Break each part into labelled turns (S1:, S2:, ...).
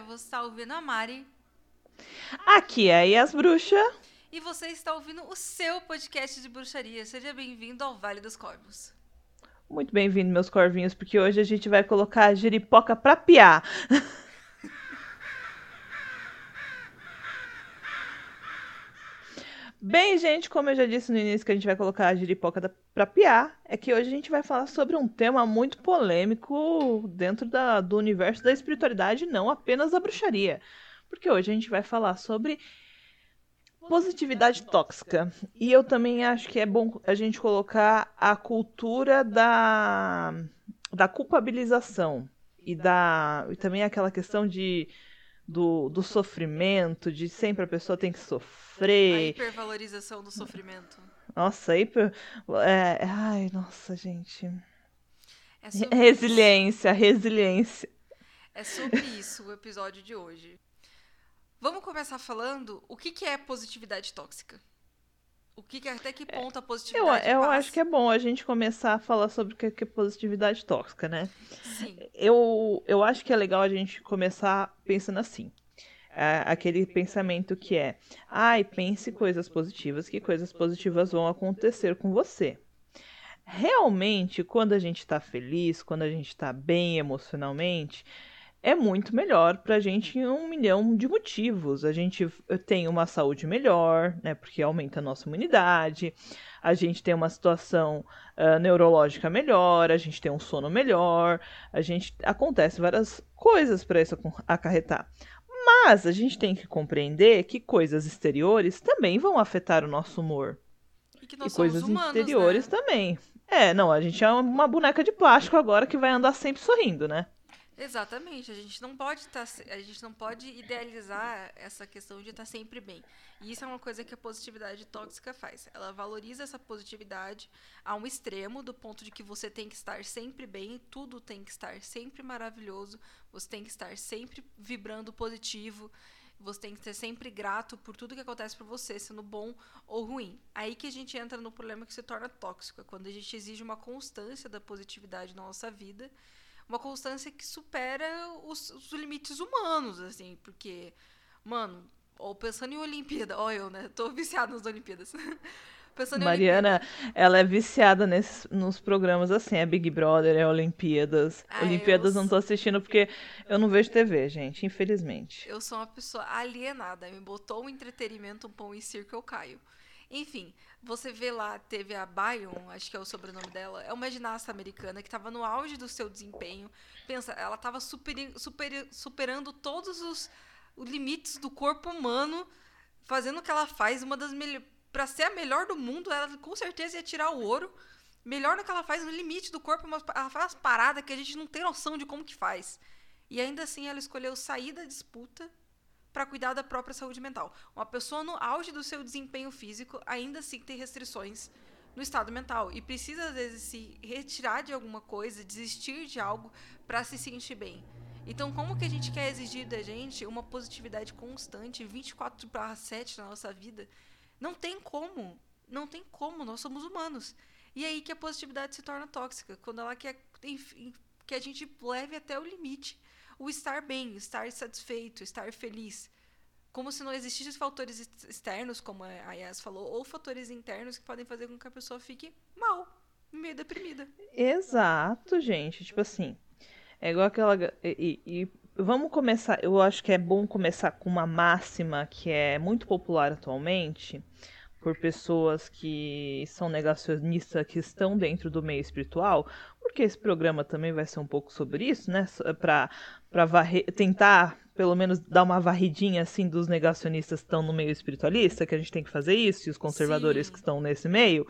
S1: galera, você está ouvindo a Mari.
S2: Aqui é as bruxas.
S1: E você está ouvindo o seu podcast de bruxaria. Seja bem-vindo ao Vale dos Corvos.
S2: Muito bem-vindo, meus corvinhos, porque hoje a gente vai colocar a giripoca pra piar. Bem, gente, como eu já disse no início que a gente vai colocar a giripoca pra piar, é que hoje a gente vai falar sobre um tema muito polêmico dentro da, do universo da espiritualidade, não apenas da bruxaria. Porque hoje a gente vai falar sobre positividade tóxica. E eu também acho que é bom a gente colocar a cultura da, da culpabilização e, da, e também aquela questão de do, do sofrimento, de sempre a pessoa tem que sofrer. A
S1: hipervalorização do sofrimento.
S2: Nossa, hiper. É, ai, nossa, gente. É resiliência, isso. resiliência.
S1: É sobre isso o episódio de hoje. Vamos começar falando o que, que é positividade tóxica. O que, que até que ponto a positividade
S2: Eu, eu acho que é bom a gente começar a falar sobre o que é positividade tóxica, né?
S1: Sim.
S2: Eu, eu acho que é legal a gente começar pensando assim. É, aquele pensamento que é, ai, pense coisas positivas, que coisas positivas vão acontecer com você. Realmente, quando a gente está feliz, quando a gente está bem emocionalmente, é muito melhor para a gente em um milhão de motivos. A gente tem uma saúde melhor, né, porque aumenta a nossa imunidade, a gente tem uma situação uh, neurológica melhor, a gente tem um sono melhor, a gente acontece várias coisas para isso acarretar. Mas a gente tem que compreender que coisas exteriores também vão afetar o nosso humor.
S1: E, que nós
S2: e coisas
S1: humanos,
S2: interiores
S1: né?
S2: também. É, não, a gente é uma boneca de plástico agora que vai andar sempre sorrindo, né?
S1: Exatamente, a gente não pode tá, a gente não pode idealizar essa questão de estar tá sempre bem. E isso é uma coisa que a positividade tóxica faz. Ela valoriza essa positividade a um extremo, do ponto de que você tem que estar sempre bem, tudo tem que estar sempre maravilhoso, você tem que estar sempre vibrando positivo, você tem que ser sempre grato por tudo que acontece para você, sendo bom ou ruim. Aí que a gente entra no problema que se torna tóxico, é quando a gente exige uma constância da positividade na nossa vida uma constância que supera os, os limites humanos, assim, porque, mano, ou pensando em Olimpíada, ó, eu, né? Tô viciada nas Olimpíadas.
S2: pensando Mariana, ela é viciada nesses, nos programas assim, é Big Brother, é Olimpíadas. Ah, Olimpíadas eu... não tô assistindo porque eu não vejo TV, gente, infelizmente.
S1: Eu sou uma pessoa alienada, me botou um entretenimento, um pão e circo, eu caio. Enfim, você vê lá, teve a Bayon, acho que é o sobrenome dela, é uma ginasta americana que estava no auge do seu desempenho. Pensa, ela estava super, super, superando todos os, os, limites do corpo humano, fazendo o que ela faz, uma das melhores. Para ser a melhor do mundo, ela com certeza ia tirar o ouro. Melhor no que ela faz no limite do corpo, mas ela faz paradas que a gente não tem noção de como que faz. E ainda assim ela escolheu sair da disputa para cuidar da própria saúde mental. Uma pessoa no auge do seu desempenho físico ainda assim tem restrições no estado mental e precisa às vezes se retirar de alguma coisa, desistir de algo para se sentir bem. Então, como que a gente quer exigir da gente uma positividade constante 24/7 na nossa vida? Não tem como. Não tem como, nós somos humanos. E é aí que a positividade se torna tóxica, quando ela quer que a gente leve até o limite o estar bem, estar satisfeito, estar feliz. Como se não existissem fatores externos, como a Yas falou, ou fatores internos que podem fazer com que a pessoa fique mal, meio deprimida.
S2: Exato, gente. Tipo assim, é igual aquela. E, e, vamos começar. Eu acho que é bom começar com uma máxima que é muito popular atualmente por pessoas que são negacionistas, que estão dentro do meio espiritual, porque esse programa também vai ser um pouco sobre isso, né? Para tentar, pelo menos, dar uma varridinha assim dos negacionistas que estão no meio espiritualista, que a gente tem que fazer isso, e os conservadores Sim. que estão nesse meio,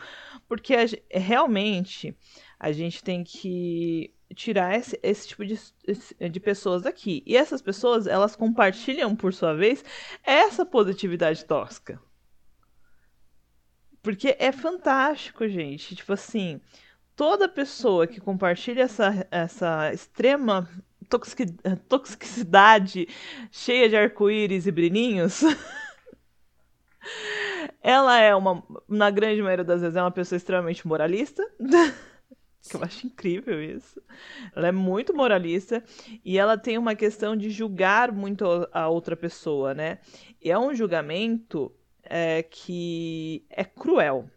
S2: porque a, realmente a gente tem que tirar esse, esse tipo de, de pessoas daqui. E essas pessoas, elas compartilham, por sua vez, essa positividade tóxica. Porque é fantástico, gente. Tipo assim, toda pessoa que compartilha essa, essa extrema toxicidade cheia de arco-íris e brilhinhos. ela é uma, na grande maioria das vezes, é uma pessoa extremamente moralista. Que eu acho incrível isso. Ela é muito moralista e ela tem uma questão de julgar muito a outra pessoa, né? E é um julgamento é, que é cruel.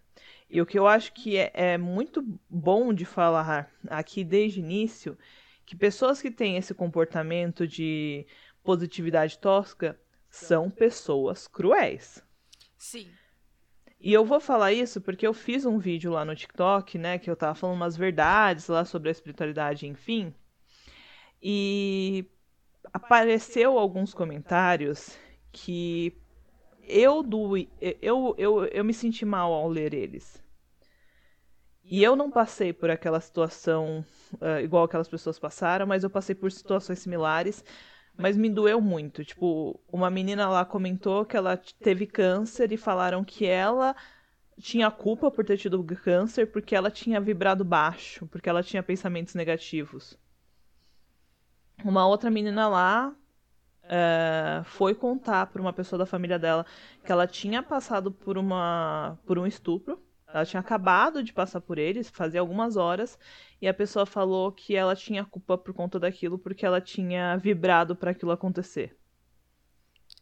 S2: E o que eu acho que é, é muito bom de falar aqui desde o início, que pessoas que têm esse comportamento de positividade tosca são pessoas cruéis.
S1: Sim.
S2: E eu vou falar isso porque eu fiz um vídeo lá no TikTok, né, que eu tava falando umas verdades lá sobre a espiritualidade, enfim. E apareceu alguns comentários que eu eu, eu, eu me senti mal ao ler eles. E eu não passei por aquela situação uh, igual aquelas pessoas passaram, mas eu passei por situações similares mas me doeu muito. Tipo, uma menina lá comentou que ela teve câncer e falaram que ela tinha culpa por ter tido câncer porque ela tinha vibrado baixo, porque ela tinha pensamentos negativos. Uma outra menina lá é, foi contar para uma pessoa da família dela que ela tinha passado por uma por um estupro ela tinha acabado de passar por eles, fazia algumas horas, e a pessoa falou que ela tinha culpa por conta daquilo porque ela tinha vibrado para aquilo acontecer.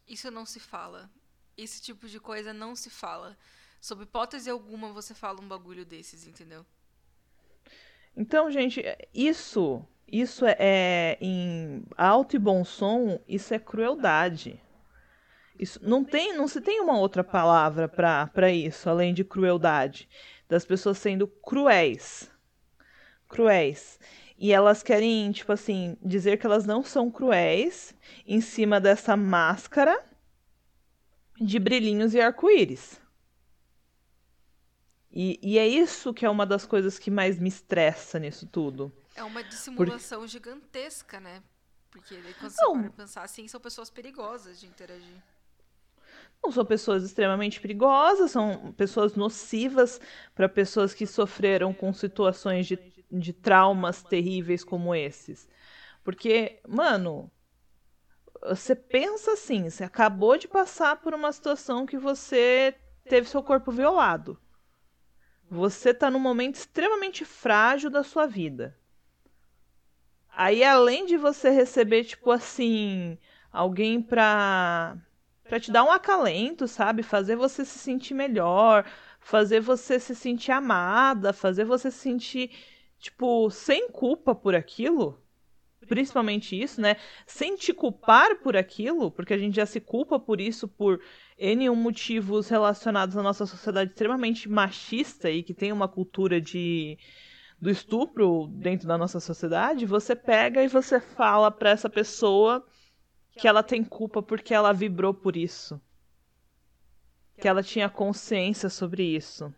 S1: Isso não se fala. Esse tipo de coisa não se fala. Sob hipótese alguma você fala um bagulho desses, entendeu?
S2: Então, gente, isso, isso é, é em alto e bom som, isso é crueldade. Isso, não, tem, não se tem uma outra palavra para isso, além de crueldade. Das pessoas sendo cruéis. Cruéis. E elas querem, tipo assim, dizer que elas não são cruéis em cima dessa máscara de brilhinhos e arco-íris. E, e, é isso que é uma das coisas que mais me estressa nisso tudo.
S1: É uma dissimulação Porque... gigantesca, né? Porque quando você pensar assim, são pessoas perigosas de interagir.
S2: Não são pessoas extremamente perigosas, são pessoas nocivas para pessoas que sofreram com situações de, de traumas terríveis como esses. Porque, mano, você pensa assim, você acabou de passar por uma situação que você teve seu corpo violado. Você tá num momento extremamente frágil da sua vida. Aí, além de você receber, tipo assim, alguém pra para te dar um acalento, sabe? Fazer você se sentir melhor, fazer você se sentir amada, fazer você se sentir, tipo, sem culpa por aquilo. Principalmente isso, né? Sem te culpar por aquilo, porque a gente já se culpa por isso por N motivos relacionados à nossa sociedade extremamente machista e que tem uma cultura de do estupro dentro da nossa sociedade, você pega e você fala para essa pessoa que ela tem culpa porque ela vibrou por isso. Que ela tinha consciência sobre isso.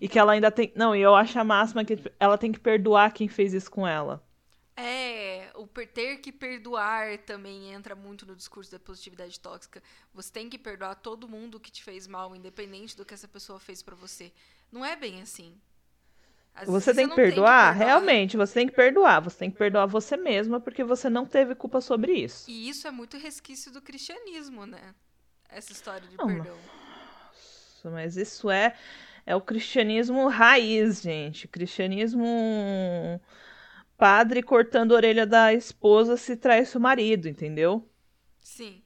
S2: E que ela ainda tem. Não, e eu acho a máxima que ela tem que perdoar quem fez isso com ela.
S1: É, o ter que perdoar também entra muito no discurso da positividade tóxica. Você tem que perdoar todo mundo que te fez mal, independente do que essa pessoa fez para você. Não é bem assim.
S2: Às você tem que, perdoar? tem que perdoar, realmente, você tem que perdoar. Você tem que perdoar você mesma porque você não teve culpa sobre isso.
S1: E isso é muito resquício do cristianismo, né? Essa história de não, perdão.
S2: Nossa, mas isso é é o cristianismo raiz, gente. Cristianismo padre cortando a orelha da esposa se traz o marido, entendeu?
S1: Sim.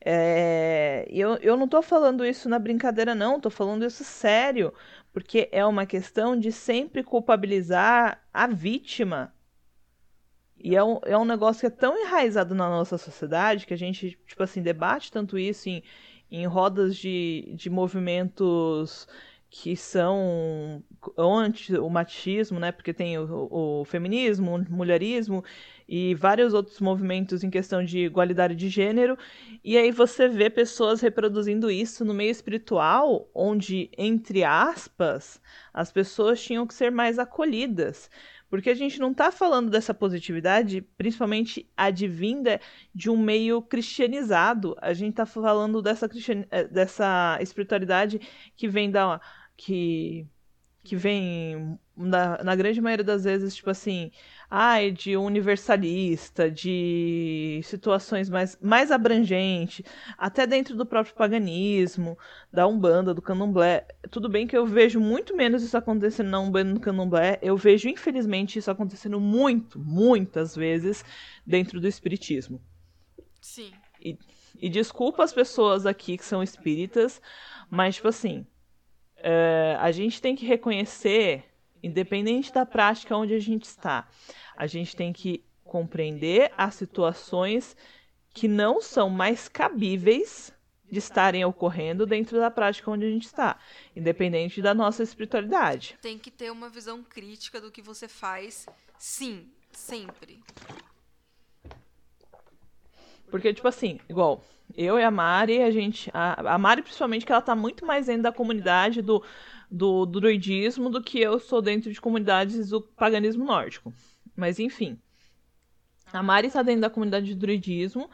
S2: É, eu, eu não tô falando isso na brincadeira, não, tô falando isso sério porque é uma questão de sempre culpabilizar a vítima. E é um, é um negócio que é tão enraizado na nossa sociedade que a gente, tipo assim, debate tanto isso em, em rodas de, de movimentos que são anti o machismo, né? Porque tem o, o, feminismo, o mulherismo e vários outros movimentos em questão de igualdade de gênero. E aí você vê pessoas reproduzindo isso no meio espiritual, onde, entre aspas, as pessoas tinham que ser mais acolhidas. Porque a gente não está falando dessa positividade, principalmente advinda de um meio cristianizado. A gente está falando dessa, cristian... Eh, dessa espiritualidade que vem da. que, que vem na, na grande maioria das vezes, tipo assim, ai, de universalista, de situações mais, mais abrangentes, até dentro do próprio paganismo, da Umbanda, do Candomblé. Tudo bem que eu vejo muito menos isso acontecendo na Umbanda e no Candomblé, eu vejo, infelizmente, isso acontecendo muito, muitas vezes dentro do Espiritismo.
S1: Sim.
S2: E, e desculpa as pessoas aqui que são espíritas, mas, tipo assim, é, a gente tem que reconhecer Independente da prática onde a gente está, a gente tem que compreender as situações que não são mais cabíveis de estarem ocorrendo dentro da prática onde a gente está, independente da nossa espiritualidade.
S1: Tem que ter uma visão crítica do que você faz, sim, sempre.
S2: Porque, tipo assim, igual, eu e a Mari, a gente. A, a Mari, principalmente, que ela tá muito mais dentro da comunidade do do, druidismo do que eu sou dentro de comunidades do paganismo nórdico. Mas enfim. A Mari está dentro da comunidade de druidismo.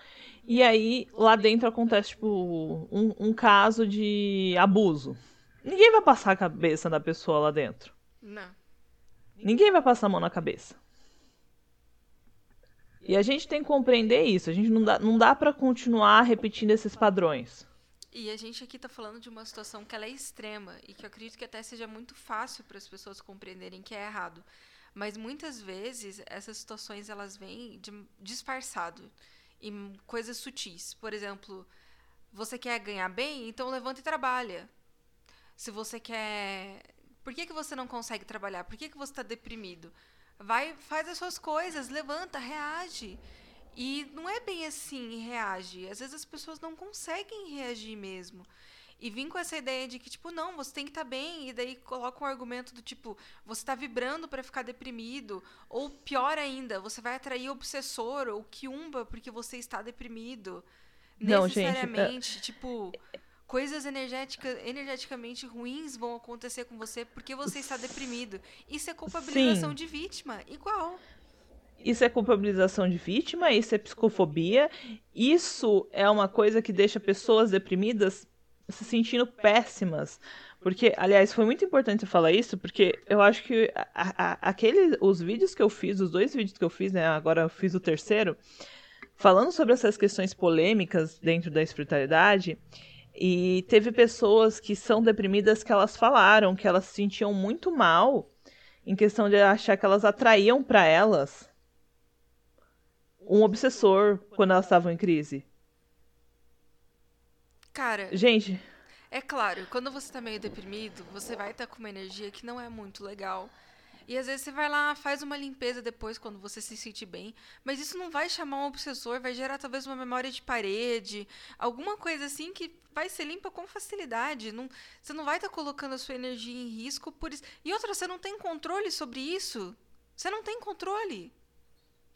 S2: E aí, lá dentro acontece, tipo, um, um caso de abuso. Ninguém vai passar a cabeça da pessoa lá dentro.
S1: Não.
S2: Ninguém vai passar a mão na cabeça. E a gente tem que compreender isso. A gente não dá, não dá para continuar repetindo esses padrões.
S1: E a gente aqui está falando de uma situação que ela é extrema e que eu acredito que até seja muito fácil para as pessoas compreenderem que é errado. Mas muitas vezes essas situações elas vêm de, disfarçado em coisas sutis. Por exemplo, você quer ganhar bem, então levanta e trabalha. Se você quer, por que, que você não consegue trabalhar? Por que, que você está deprimido? Vai, faz as suas coisas, levanta, reage. E não é bem assim reage. Às vezes as pessoas não conseguem reagir mesmo. E vim com essa ideia de que, tipo, não, você tem que estar tá bem, e daí coloca um argumento do tipo, você está vibrando para ficar deprimido, ou pior ainda, você vai atrair obsessor ou quiumba porque você está deprimido. Não, necessariamente, gente, tipo, coisas energéticas, energeticamente ruins vão acontecer com você porque você está deprimido. Isso é culpabilização Sim. de vítima, igual.
S2: Isso é culpabilização de vítima, isso é psicofobia, isso é uma coisa que deixa pessoas deprimidas se sentindo péssimas. Porque, aliás, foi muito importante falar isso, porque eu acho que a, a, aquele, os vídeos que eu fiz, os dois vídeos que eu fiz, né? Agora eu fiz o terceiro, falando sobre essas questões polêmicas dentro da espiritualidade. E teve pessoas que são deprimidas que elas falaram que elas se sentiam muito mal em questão de achar que elas atraíam para elas um obsessor quando elas estavam em crise.
S1: Cara.
S2: Gente.
S1: É claro, quando você tá meio deprimido, você vai estar tá com uma energia que não é muito legal. E às vezes você vai lá, faz uma limpeza depois quando você se sentir bem, mas isso não vai chamar um obsessor, vai gerar talvez uma memória de parede, alguma coisa assim que vai ser limpa com facilidade. Não, você não vai estar tá colocando a sua energia em risco por isso. E outra, você não tem controle sobre isso. Você não tem controle.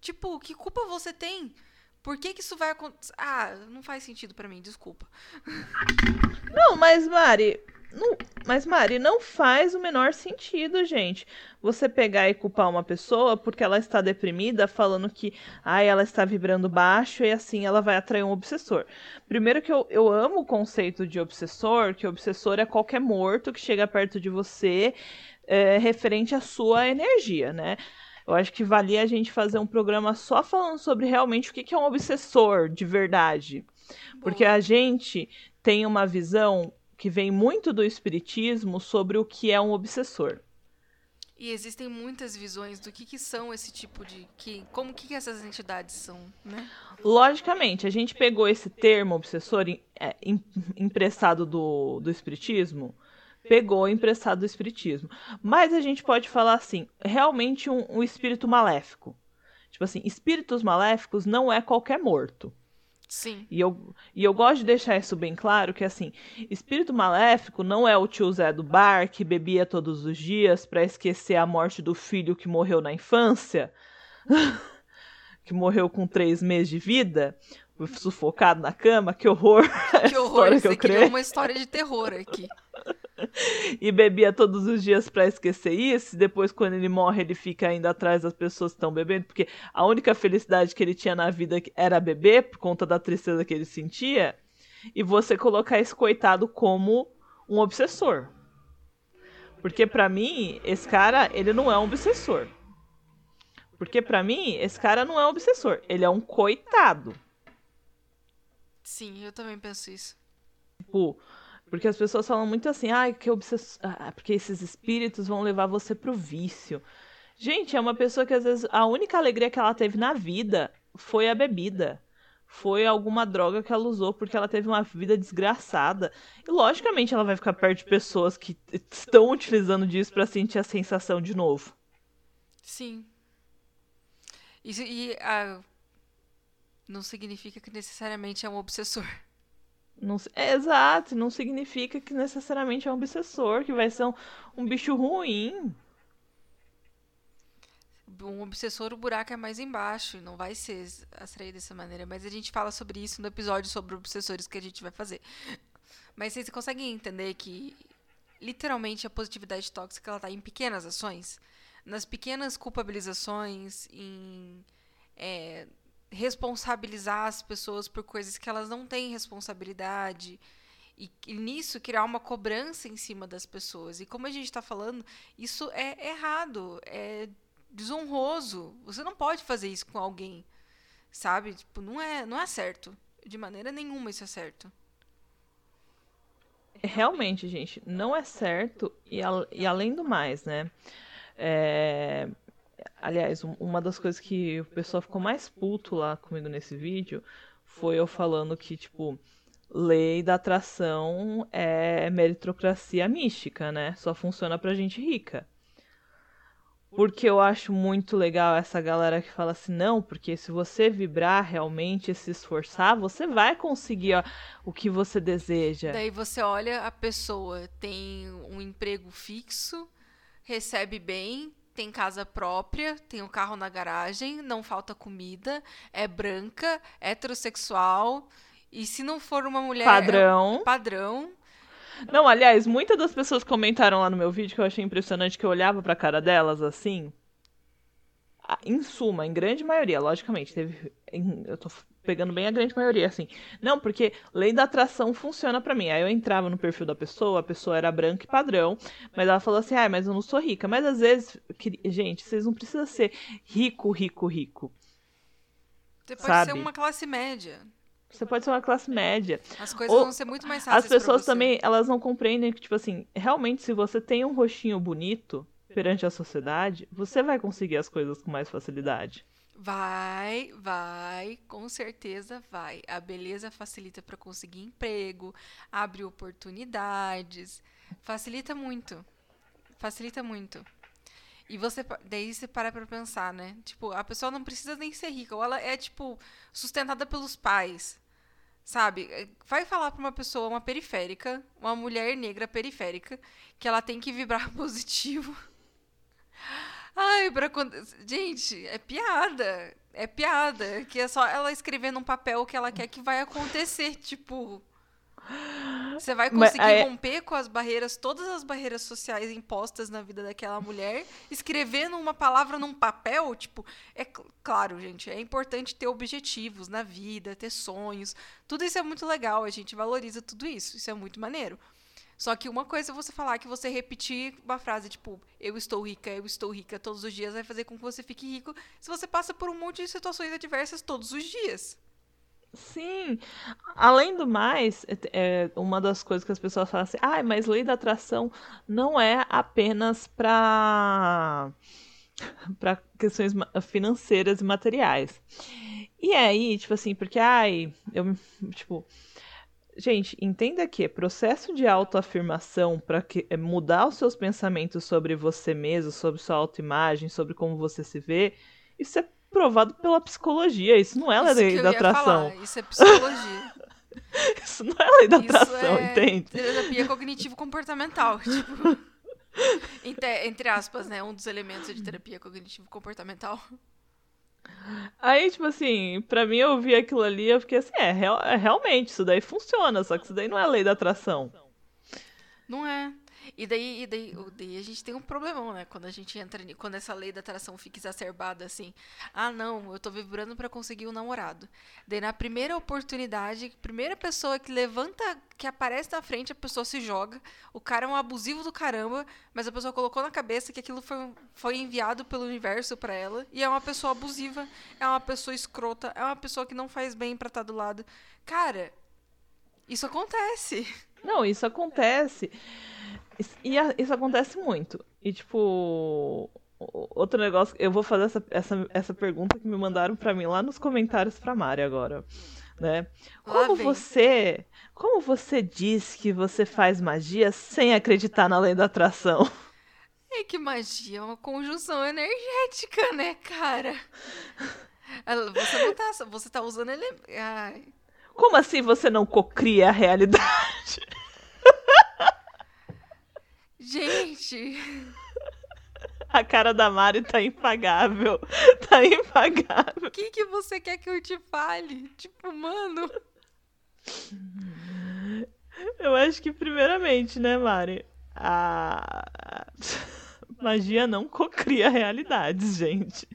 S1: Tipo, que culpa você tem? Por que, que isso vai acontecer? Ah, não faz sentido para mim, desculpa.
S2: Não, mas Mari, não, mas Mari, não faz o menor sentido, gente. Você pegar e culpar uma pessoa porque ela está deprimida, falando que ah, ela está vibrando baixo e assim ela vai atrair um obsessor. Primeiro que eu, eu amo o conceito de obsessor, que obsessor é qualquer morto que chega perto de você é, referente à sua energia, né? Eu acho que valia a gente fazer um programa só falando sobre realmente o que é um obsessor de verdade. Porque a gente tem uma visão que vem muito do espiritismo sobre o que é um obsessor.
S1: E existem muitas visões do que, que são esse tipo de. Que, como que, que essas entidades são, né?
S2: Logicamente, a gente pegou esse termo obsessor é, emprestado do, do espiritismo pegou emprestado do espiritismo. Mas a gente pode falar assim, realmente um, um espírito maléfico. Tipo assim, espíritos maléficos não é qualquer morto.
S1: Sim.
S2: E eu, e eu gosto de deixar isso bem claro, que assim, espírito maléfico não é o tio Zé do bar que bebia todos os dias para esquecer a morte do filho que morreu na infância, que morreu com três meses de vida, sufocado na cama, que horror.
S1: Que horror, você que eu criou uma história de terror aqui.
S2: e bebia todos os dias para esquecer isso. E depois, quando ele morre, ele fica ainda atrás das pessoas que estão bebendo, porque a única felicidade que ele tinha na vida era beber, por conta da tristeza que ele sentia. E você colocar esse coitado como um obsessor. Porque para mim, esse cara, ele não é um obsessor. Porque para mim, esse cara não é um obsessor, ele é um coitado.
S1: Sim, eu também penso isso.
S2: Tipo, porque as pessoas falam muito assim, ah, que obsess... ah, porque esses espíritos vão levar você pro vício. Gente, é uma pessoa que às vezes a única alegria que ela teve na vida foi a bebida. Foi alguma droga que ela usou porque ela teve uma vida desgraçada. E logicamente ela vai ficar perto de pessoas que estão utilizando disso para sentir a sensação de novo.
S1: Sim. Isso, e ah, não significa que necessariamente é um obsessor.
S2: Não, é, exato, não significa que necessariamente é um obsessor, que vai ser um, um bicho ruim
S1: um obsessor, o buraco é mais embaixo. Não vai ser atraído dessa maneira. Mas a gente fala sobre isso no episódio sobre obsessores que a gente vai fazer. Mas vocês conseguem entender que, literalmente, a positividade tóxica ela tá em pequenas ações? Nas pequenas culpabilizações, em é, responsabilizar as pessoas por coisas que elas não têm responsabilidade. E, e, nisso criar uma cobrança em cima das pessoas. E como a gente está falando, isso é errado. É desonroso. Você não pode fazer isso com alguém, sabe? Tipo, não é, não é certo. De maneira nenhuma isso é certo.
S2: Realmente, gente, não é certo. E, e além do mais, né? É... Aliás, uma das coisas que o pessoal ficou mais puto lá comigo nesse vídeo foi eu falando que, tipo, lei da atração é meritocracia mística, né? Só funciona pra gente rica. Porque eu acho muito legal essa galera que fala assim, não, porque se você vibrar realmente e se esforçar, você vai conseguir ó, o que você deseja.
S1: Daí você olha a pessoa, tem um emprego fixo, recebe bem, tem casa própria, tem um carro na garagem, não falta comida, é branca, heterossexual. E se não for uma mulher.
S2: Padrão.
S1: É padrão.
S2: Não, aliás, muitas das pessoas comentaram lá no meu vídeo que eu achei impressionante que eu olhava pra cara delas assim. Em suma, em grande maioria, logicamente, teve. Em, eu tô pegando bem a grande maioria, assim. Não, porque lei da atração funciona para mim. Aí eu entrava no perfil da pessoa, a pessoa era branca e padrão, mas ela falou assim: ah, mas eu não sou rica. Mas às vezes, que, gente, vocês não precisam ser rico, rico, rico.
S1: Você pode sabe? ser uma classe média.
S2: Você pode ser uma classe média.
S1: As coisas Ou, vão ser muito mais fáceis.
S2: As pessoas também, elas não compreendem que, tipo assim, realmente, se você tem um rostinho bonito perante a sociedade, você vai conseguir as coisas com mais facilidade.
S1: Vai, vai, com certeza vai. A beleza facilita para conseguir emprego, abre oportunidades, facilita muito. Facilita muito. E você daí você para pra pensar, né? Tipo, a pessoa não precisa nem ser rica, ou ela é tipo sustentada pelos pais. Sabe? É, vai falar pra uma pessoa, uma periférica, uma mulher negra periférica, que ela tem que vibrar positivo. Ai, pra quando. Gente, é piada. É piada. Que é só ela escrever num papel o que ela quer que vai acontecer. Tipo. Você vai conseguir Mas, é... romper com as barreiras, todas as barreiras sociais impostas na vida daquela mulher, escrevendo uma palavra num papel, tipo, é claro, gente, é importante ter objetivos na vida, ter sonhos. Tudo isso é muito legal, a gente valoriza tudo isso, isso é muito maneiro. Só que uma coisa é você falar que você repetir uma frase tipo, eu estou rica, eu estou rica todos os dias, vai fazer com que você fique rico se você passa por um monte de situações adversas todos os dias.
S2: Sim. Além do mais, é, uma das coisas que as pessoas falam assim, ah, mas lei da atração não é apenas para para questões financeiras e materiais. E aí, tipo assim, porque ai, eu tipo, gente, entenda que processo de autoafirmação para é, mudar os seus pensamentos sobre você mesmo, sobre sua autoimagem, sobre como você se vê, isso é provado pela psicologia. Isso não é a lei da atração.
S1: Falar. Isso é psicologia.
S2: Isso não é lei da Isso atração, é entende?
S1: Terapia cognitivo-comportamental. Tipo, entre, entre aspas, né? Um dos elementos de terapia cognitivo-comportamental.
S2: Aí, tipo assim, pra mim eu vi aquilo ali eu fiquei assim, é, real, é, realmente, isso daí funciona, só que isso daí não é lei da atração.
S1: Não é. E daí, e daí, daí a gente tem um problemão, né? Quando a gente entra, quando essa lei da atração fica exacerbada assim. Ah, não, eu tô vibrando para conseguir um namorado. Daí na primeira oportunidade, primeira pessoa que levanta, que aparece na frente, a pessoa se joga. O cara é um abusivo do caramba, mas a pessoa colocou na cabeça que aquilo foi, foi enviado pelo universo para ela. E é uma pessoa abusiva, é uma pessoa escrota, é uma pessoa que não faz bem pra estar tá do lado. Cara, isso acontece.
S2: Não, isso acontece. E isso acontece muito. E, tipo, outro negócio, eu vou fazer essa, essa, essa pergunta que me mandaram para mim lá nos comentários pra Mari agora, né? Como você, como você diz que você faz magia sem acreditar na lei da atração?
S1: É que magia é uma conjunção energética, né, cara? Você não tá, você tá usando ele. Ai.
S2: Como assim você não cocria a realidade?
S1: Gente!
S2: A cara da Mari tá impagável. Tá impagável.
S1: O que, que você quer que eu te fale? Tipo, mano.
S2: Eu acho que, primeiramente, né, Mari? A magia não cocria realidades, gente.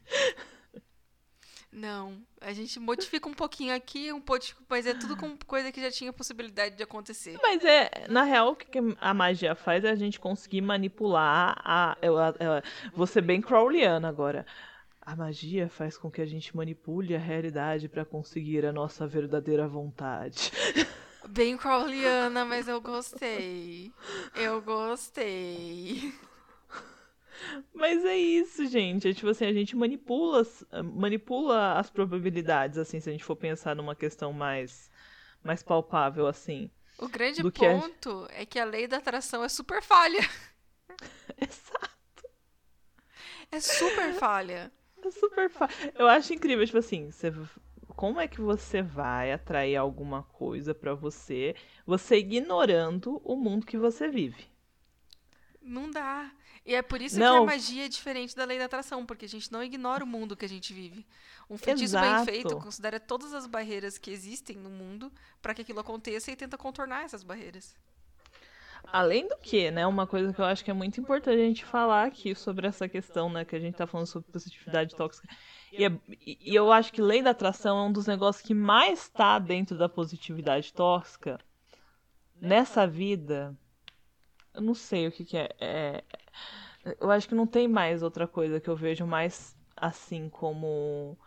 S1: Não, a gente modifica um pouquinho aqui, um pouquinho, mas é tudo com coisa que já tinha possibilidade de acontecer.
S2: Mas é, na real, o que a magia faz é a gente conseguir manipular a. Eu, eu, vou ser bem Crowleyana agora. A magia faz com que a gente manipule a realidade para conseguir a nossa verdadeira vontade.
S1: Bem Crowleyana, mas eu gostei. Eu gostei.
S2: Mas é isso, gente. É tipo assim, a gente manipula, manipula as probabilidades, assim, se a gente for pensar numa questão mais, mais palpável, assim.
S1: O grande ponto a... é que a lei da atração é super falha.
S2: Exato.
S1: É super falha.
S2: É super falha. Eu acho incrível, tipo assim, você como é que você vai atrair alguma coisa para você, você ignorando o mundo que você vive?
S1: Não dá. E é por isso não. que a magia é diferente da lei da atração, porque a gente não ignora o mundo que a gente vive. Um feitiço Exato. bem feito considera todas as barreiras que existem no mundo para que aquilo aconteça e tenta contornar essas barreiras.
S2: Além do que, né, uma coisa que eu acho que é muito importante a gente falar aqui sobre essa questão, né, que a gente tá falando sobre positividade tóxica. E, é, e eu acho que lei da atração é um dos negócios que mais está dentro da positividade tóxica nessa vida. Eu não sei o que, que é. é eu acho que não tem mais outra coisa que eu vejo mais assim como.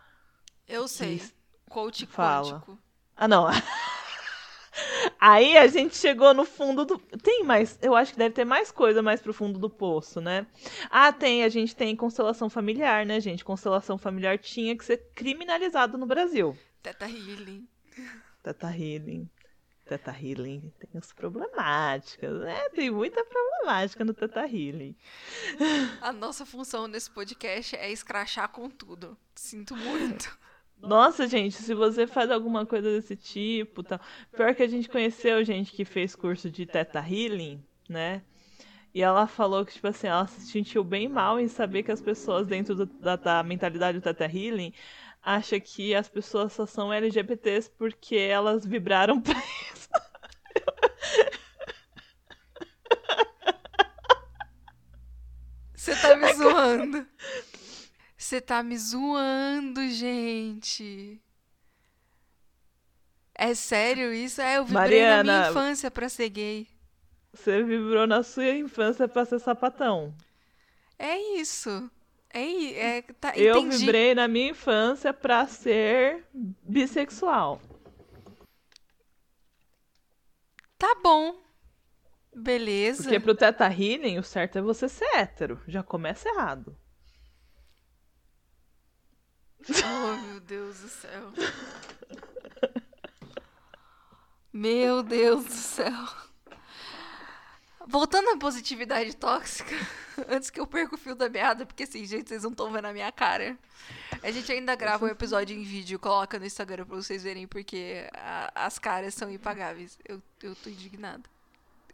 S1: Eu sei. Coach Fala. quântico.
S2: Ah, não. Aí a gente chegou no fundo do. Tem mais. Eu acho que deve ter mais coisa mais pro fundo do poço, né? Ah, tem. A gente tem constelação familiar, né, gente? Constelação familiar tinha que ser criminalizado no Brasil.
S1: Teta Healing.
S2: Teta Healing. Teta Healing tem as problemáticas, né? Tem muita problemática no Teta Healing.
S1: A nossa função nesse podcast é escrachar com tudo. Sinto muito.
S2: Nossa, gente, se você faz alguma coisa desse tipo, tal. Pior que a gente conheceu gente que fez curso de Teta Healing, né? E ela falou que, tipo assim, ela se sentiu bem mal em saber que as pessoas dentro do, da, da mentalidade do Teta Healing acha que as pessoas só são LGBTs porque elas vibraram pra isso.
S1: Você tá me zoando. Você tá me zoando, gente. É sério isso? É, eu vibrei Mariana, na minha infância pra ser gay.
S2: Você vibrou na sua infância pra ser sapatão.
S1: É isso. É, é, tá,
S2: eu vibrei na minha infância pra ser bissexual.
S1: Tá bom. Beleza.
S2: Porque pro Teta Healing, o certo é você ser hétero. Já começa errado.
S1: Oh, meu Deus do céu. Meu Deus do céu. Voltando à positividade tóxica, antes que eu perca o fio da meada, porque assim, gente, vocês não estão vendo a minha cara. A gente ainda grava um episódio em vídeo, coloca no Instagram pra vocês verem, porque a, as caras são impagáveis. Eu, eu tô indignada.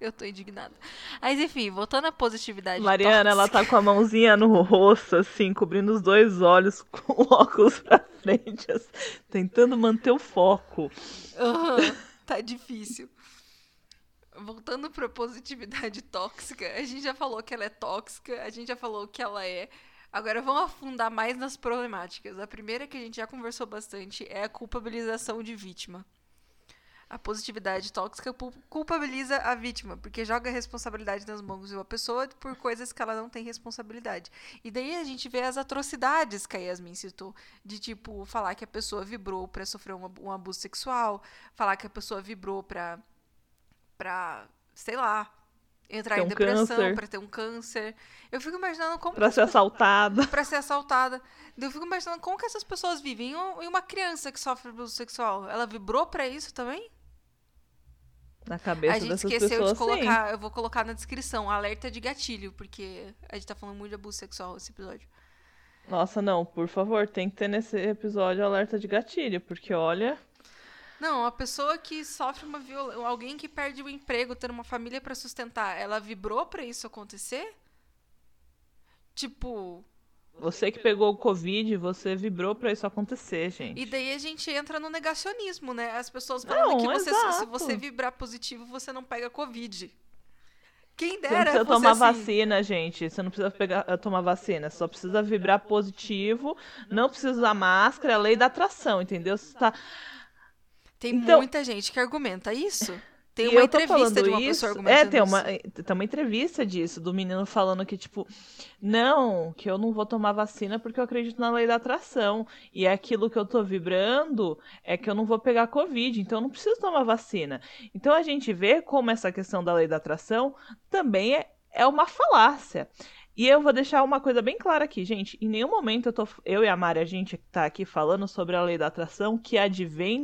S1: Eu tô indignada. Mas enfim, voltando à positividade
S2: Mariana,
S1: tóxica.
S2: ela tá com a mãozinha no rosto, assim, cobrindo os dois olhos com o óculos pra frente, assim, tentando manter o foco.
S1: Uhum, tá difícil. voltando pra positividade tóxica, a gente já falou que ela é tóxica, a gente já falou que ela é. Agora vamos afundar mais nas problemáticas. A primeira que a gente já conversou bastante é a culpabilização de vítima. A positividade tóxica culpabiliza a vítima, porque joga a responsabilidade nas mãos de uma pessoa por coisas que ela não tem responsabilidade. E daí a gente vê as atrocidades que a Yasmin citou, de tipo, falar que a pessoa vibrou para sofrer um, um abuso sexual, falar que a pessoa vibrou para pra, sei lá, entrar em depressão, para ter um câncer. Eu fico imaginando como.
S2: Pra ser assaltada.
S1: Pra ser assaltada. Eu fico imaginando como que essas pessoas vivem. E uma criança que sofre abuso sexual, ela vibrou para isso também?
S2: Na cabeça
S1: A gente
S2: dessas
S1: esqueceu
S2: pessoas,
S1: de colocar,
S2: sim.
S1: eu vou colocar na descrição, alerta de gatilho, porque a gente tá falando muito de abuso sexual nesse episódio.
S2: Nossa, não, por favor, tem que ter nesse episódio alerta de gatilho, porque olha.
S1: Não, a pessoa que sofre uma violência, alguém que perde o emprego, ter uma família para sustentar, ela vibrou para isso acontecer? Tipo,
S2: Você que pegou o Covid, você vibrou pra isso acontecer, gente.
S1: e daí a gente entra no negacionismo, né? As pessoas falando
S2: Não,
S1: que você, se você vibrar positivo, você não pega covid. Quem
S2: Você não
S1: dera
S2: precisa tomar
S1: assim.
S2: vacina, gente. Você não precisa pegar, eh, tomar vacina. Só precisa vibrar positivo. Não precisa usar máscara. É a lei da atração, entendeu? Você tá...
S1: Tem
S2: Então-
S1: muita gente que argumenta isso. Tem
S2: E
S1: uma entrevista de uma
S2: isso.
S1: pessoa
S2: É,
S1: argumentando
S2: tem uma,
S1: isso.
S2: tem uma entrevista disso, do menino falando que, tipo, não, que eu não vou tomar vacina porque eu acredito na lei da atração. E é aquilo que eu tô vibrando é que eu não vou pegar Covid, então eu não preciso tomar vacina. Então a gente vê como essa questão da lei da atração também é, é uma falácia. E eu vou deixar uma coisa bem clara aqui, gente. Em nenhum momento eu, tô, eu e a Mari, a gente tá aqui falando sobre a lei da atração que advém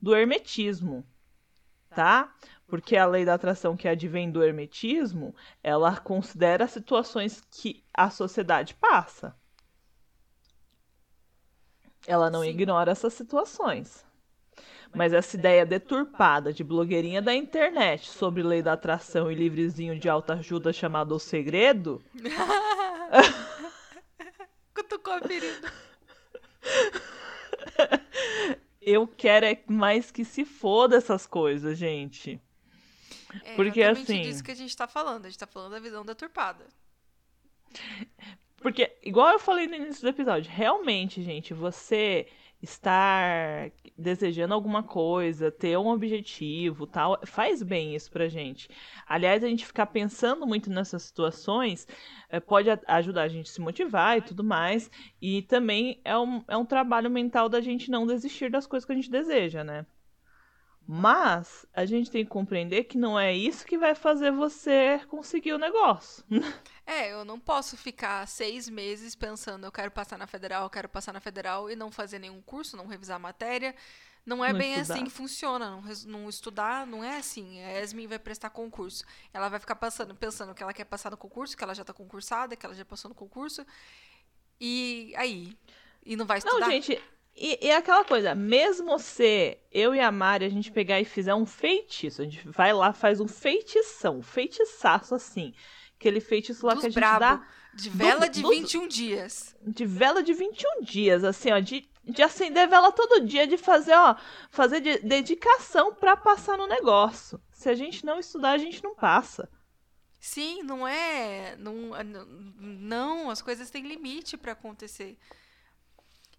S2: do hermetismo tá? Porque a lei da atração que advém do hermetismo, ela considera situações que a sociedade passa. Ela não
S1: Sim.
S2: ignora essas situações. Mas essa ideia deturpada de blogueirinha da internet sobre lei da atração e livrezinho de autoajuda chamado O Segredo,
S1: Cutucou a.
S2: eu quero é mais que se foda essas coisas, gente.
S1: É
S2: Porque, assim-
S1: disso que a gente tá falando. A gente tá falando da visão deturpada.
S2: Porque, igual eu falei no início do episódio, realmente, gente, você estar desejando alguma coisa, ter um objetivo, tal, faz bem isso pra gente. Aliás, a gente ficar pensando muito nessas situações eh, pode ajudar a gente a se motivar e tudo mais. E também é um, é um trabalho mental da gente não desistir das coisas que a gente deseja, né? Mas a gente tem que compreender que não é isso que vai fazer você conseguir o negócio.
S1: É, eu não posso ficar seis meses pensando, eu quero passar na federal, eu quero passar na federal e não fazer nenhum curso, não revisar a matéria. Não é
S2: Não
S1: bem
S2: estudar.
S1: assim que funciona. Não, não estudar não é assim. A Yasmin vai prestar concurso. Ela vai ficar passando, pensando que ela quer passar no concurso, que ela já tá concursada, que ela já passou no concurso. E aí? E não vai estudar?
S2: Não, gente, e, e aquela coisa, mesmo se eu e a Mari a gente pegar e fizer um feitiço, a gente vai lá, faz um feitição, um feitiçaço assim. Aquele feitiço lá
S1: Dos
S2: que a gente
S1: brabo.
S2: dá
S1: De vela de
S2: dos-
S1: 21 dias.
S2: de vela de 21 dias, assim, ó, de, de acender vela todo dia, de fazer, ó, fazer de, dedicação pra passar no negócio. Se a gente não estudar, a gente não passa.
S1: Sim, não é. Não, não as coisas têm limite pra acontecer.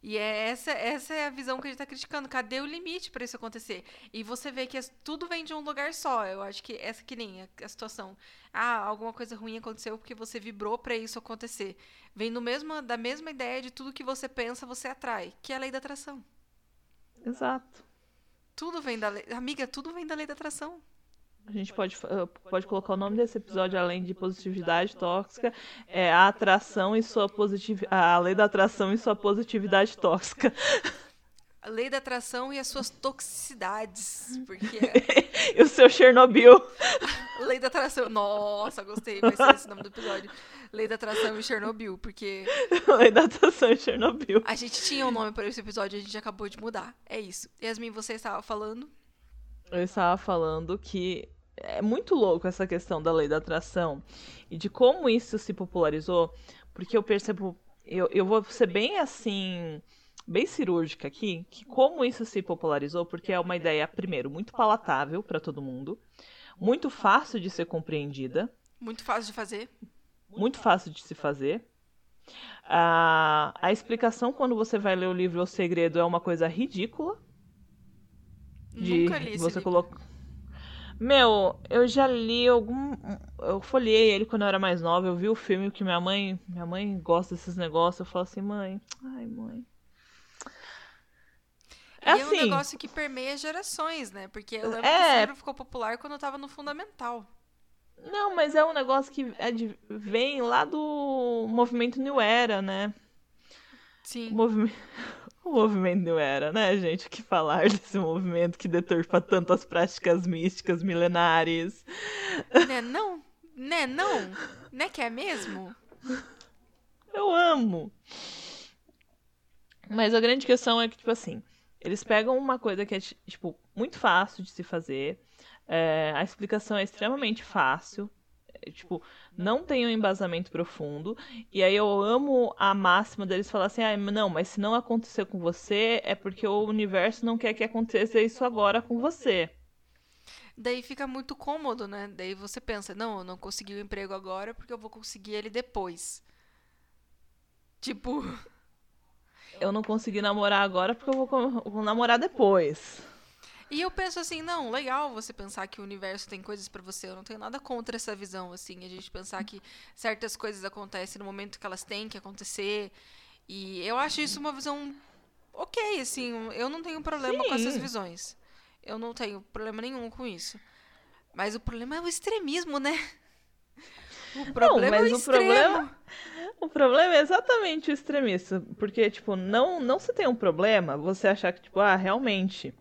S1: E é essa, essa é a visão que a gente tá criticando. Cadê o limite pra isso acontecer? E você vê que as- tudo vem de um lugar só. Eu acho que essa que nem a, a situação. Ah, alguma coisa ruim aconteceu porque você vibrou pra isso acontecer. Vem no mesmo, da mesma ideia de tudo que você pensa, você atrai, que é a lei da atração.
S2: Exato.
S1: Tudo vem da lei. Amiga, tudo vem da lei da atração.
S2: A gente pode, eh, pode colocar o nome desse episódio, além de positividade tóxica, é a atração e sua positividade. A lei da atração e sua positividade tóxica.
S1: A lei da atração e as suas toxicidades. Porque
S2: e o seu Chernobyl.
S1: Lei da atração. Nossa, gostei. Vai ser esse o nome do episódio. Lei da atração e Chernobyl. Porque
S2: lei da atração e Chernobyl.
S1: a gente tinha um nome para esse episódio, a gente acabou de mudar. É isso. Yasmin, você estava falando.
S2: Eu estava falando que é muito louco essa questão da lei da atração e de como isso se popularizou, porque eu percebo, eu, eu vou ser bem assim, bem cirúrgica aqui, que como isso se popularizou, porque é uma ideia, primeiro, muito palatável para todo mundo, muito fácil de ser compreendida.
S1: Muito fácil de fazer.
S2: Muito fácil de se fazer. A, a explicação quando você vai ler o livro O Segredo é uma coisa ridícula.
S1: De Nunca li
S2: você
S1: livro.
S2: Meu, eu já li algum. Eu folhei ele quando eu era mais nova. Eu vi o filme que minha mãe. Minha mãe gosta desses negócios. Eu falo assim, mãe. Ai, mãe.
S1: É, assim, é um assim, negócio que permeia gerações, né? Porque eu lembro é... que esse livro ficou popular quando eu tava no fundamental.
S2: Não, mas é um negócio que é de, vem lá do movimento New Era, né?
S1: Sim.
S2: O movimento, o movimento New Era, né, gente? O que falar desse movimento que deturpa tantas práticas místicas milenares?
S1: Né, não? Né, não? Né que é mesmo?
S2: Eu amo. Mas a grande questão é que, tipo assim, eles pegam uma coisa que é, tipo, muito fácil de se fazer. É, a explicação é extremamente fácil. É, tipo, não tem um embasamento profundo. E aí eu amo a máxima deles falar assim: ah, não, mas se não acontecer com você, é porque o universo não quer que aconteça isso agora com você.
S1: Daí fica muito cômodo, né? Daí você pensa: não, eu não consegui o emprego agora porque eu vou conseguir ele depois. Tipo.
S2: Eu não consegui namorar agora porque eu vou, vou namorar depois.
S1: E eu penso assim, não, legal você pensar que o universo tem coisas para você. Eu não tenho nada contra essa visão, assim. A gente pensar que certas coisas acontecem no momento que elas têm que acontecer. E eu acho isso uma visão ok, assim. Eu não tenho problema Sim. com essas visões. Eu não tenho problema nenhum com isso. Mas o problema é o extremismo, né?
S2: O problema não, mas é o, o problema o problema é exatamente o extremista, porque tipo, não não se tem um problema, você achar que tipo, ah, realmente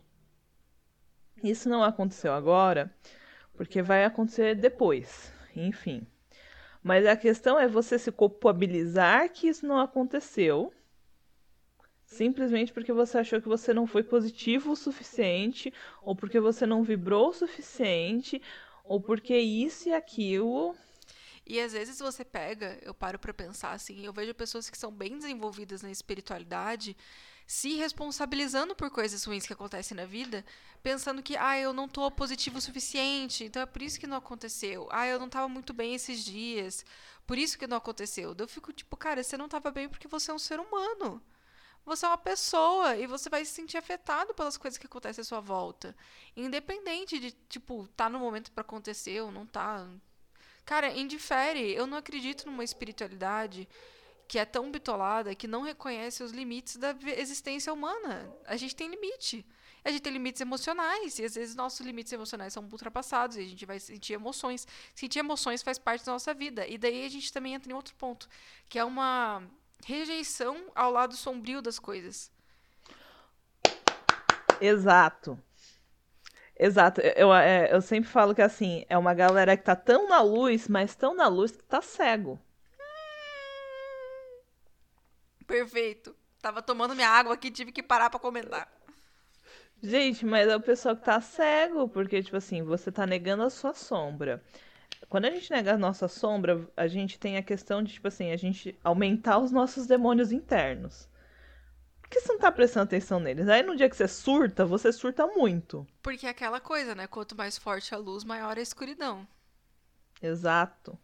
S2: isso não aconteceu agora, porque vai acontecer depois, enfim. Mas a questão é você se culpabilizar que isso não aconteceu, simplesmente porque você achou que você não foi positivo o suficiente, ou porque você não vibrou o suficiente, ou porque isso e aquilo.
S1: E às vezes você pega, eu paro para pensar assim, eu vejo pessoas que são bem desenvolvidas na espiritualidade se responsabilizando por coisas ruins que acontecem na vida, pensando que, ah, eu não tô positivo o suficiente, então é por isso que não aconteceu. Ah, eu não tava muito bem esses dias, por isso que não aconteceu. Eu fico tipo, cara, você não tava bem porque você é um ser humano. Você é uma pessoa e você vai se sentir afetado pelas coisas que acontecem à sua volta. Independente de, tipo, tá no momento para acontecer ou não tá. Cara, indifere. Eu não acredito numa espiritualidade que é tão bitolada que não reconhece os limites da existência humana. A gente tem limite. A gente tem limites emocionais, e às vezes nossos limites emocionais são ultrapassados, e a gente vai sentir emoções. Sentir emoções faz parte da nossa vida. E daí a gente também entra em outro ponto, que é uma rejeição ao lado sombrio das coisas.
S2: Exato. Exato. Eu, é, eu sempre falo que assim, é uma galera que tá tão na luz, mas tão na luz que tá cego.
S1: Perfeito. Tava tomando minha água aqui, tive que parar para comentar.
S2: Gente, mas é o pessoal que tá cego, porque, tipo assim, você tá negando a sua sombra. Quando a gente nega a nossa sombra, a gente tem a questão de, tipo assim, a gente aumentar os nossos demônios internos. Por que você não tá prestando atenção neles? Aí no dia que você surta, você surta muito.
S1: Porque é aquela coisa, né? Quanto mais forte a luz, maior a escuridão.
S2: Exato.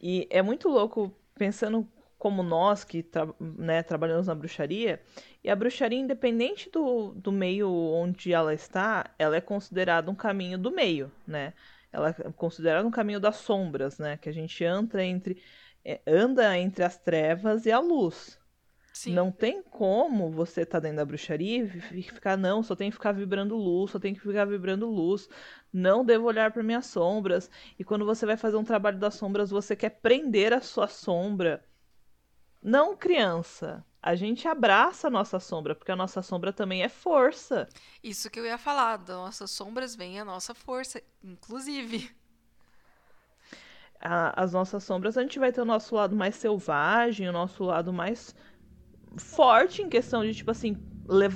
S2: E é muito louco pensando como nós que tra né, trabalhamos na bruxaria, e a bruxaria, independente do, do meio onde ela está, ela é considerada um caminho do meio, né? Ela é considerada um caminho das sombras, né? Que a gente anda entre, é, anda entre as trevas e a luz. Sim. Não tem como você estar tá dentro da bruxaria e ficar, não, só tem que ficar vibrando luz, só tem que ficar vibrando luz, não devo olhar para minhas sombras. E quando você vai fazer um trabalho das sombras, você quer prender a sua sombra não, criança. A gente abraça a nossa sombra, porque a nossa sombra também é força.
S1: Isso que eu ia falar, das nossas sombras vem a nossa força, inclusive.
S2: A, as nossas sombras, a gente vai ter o nosso lado mais selvagem, o nosso lado mais forte em questão de, tipo assim,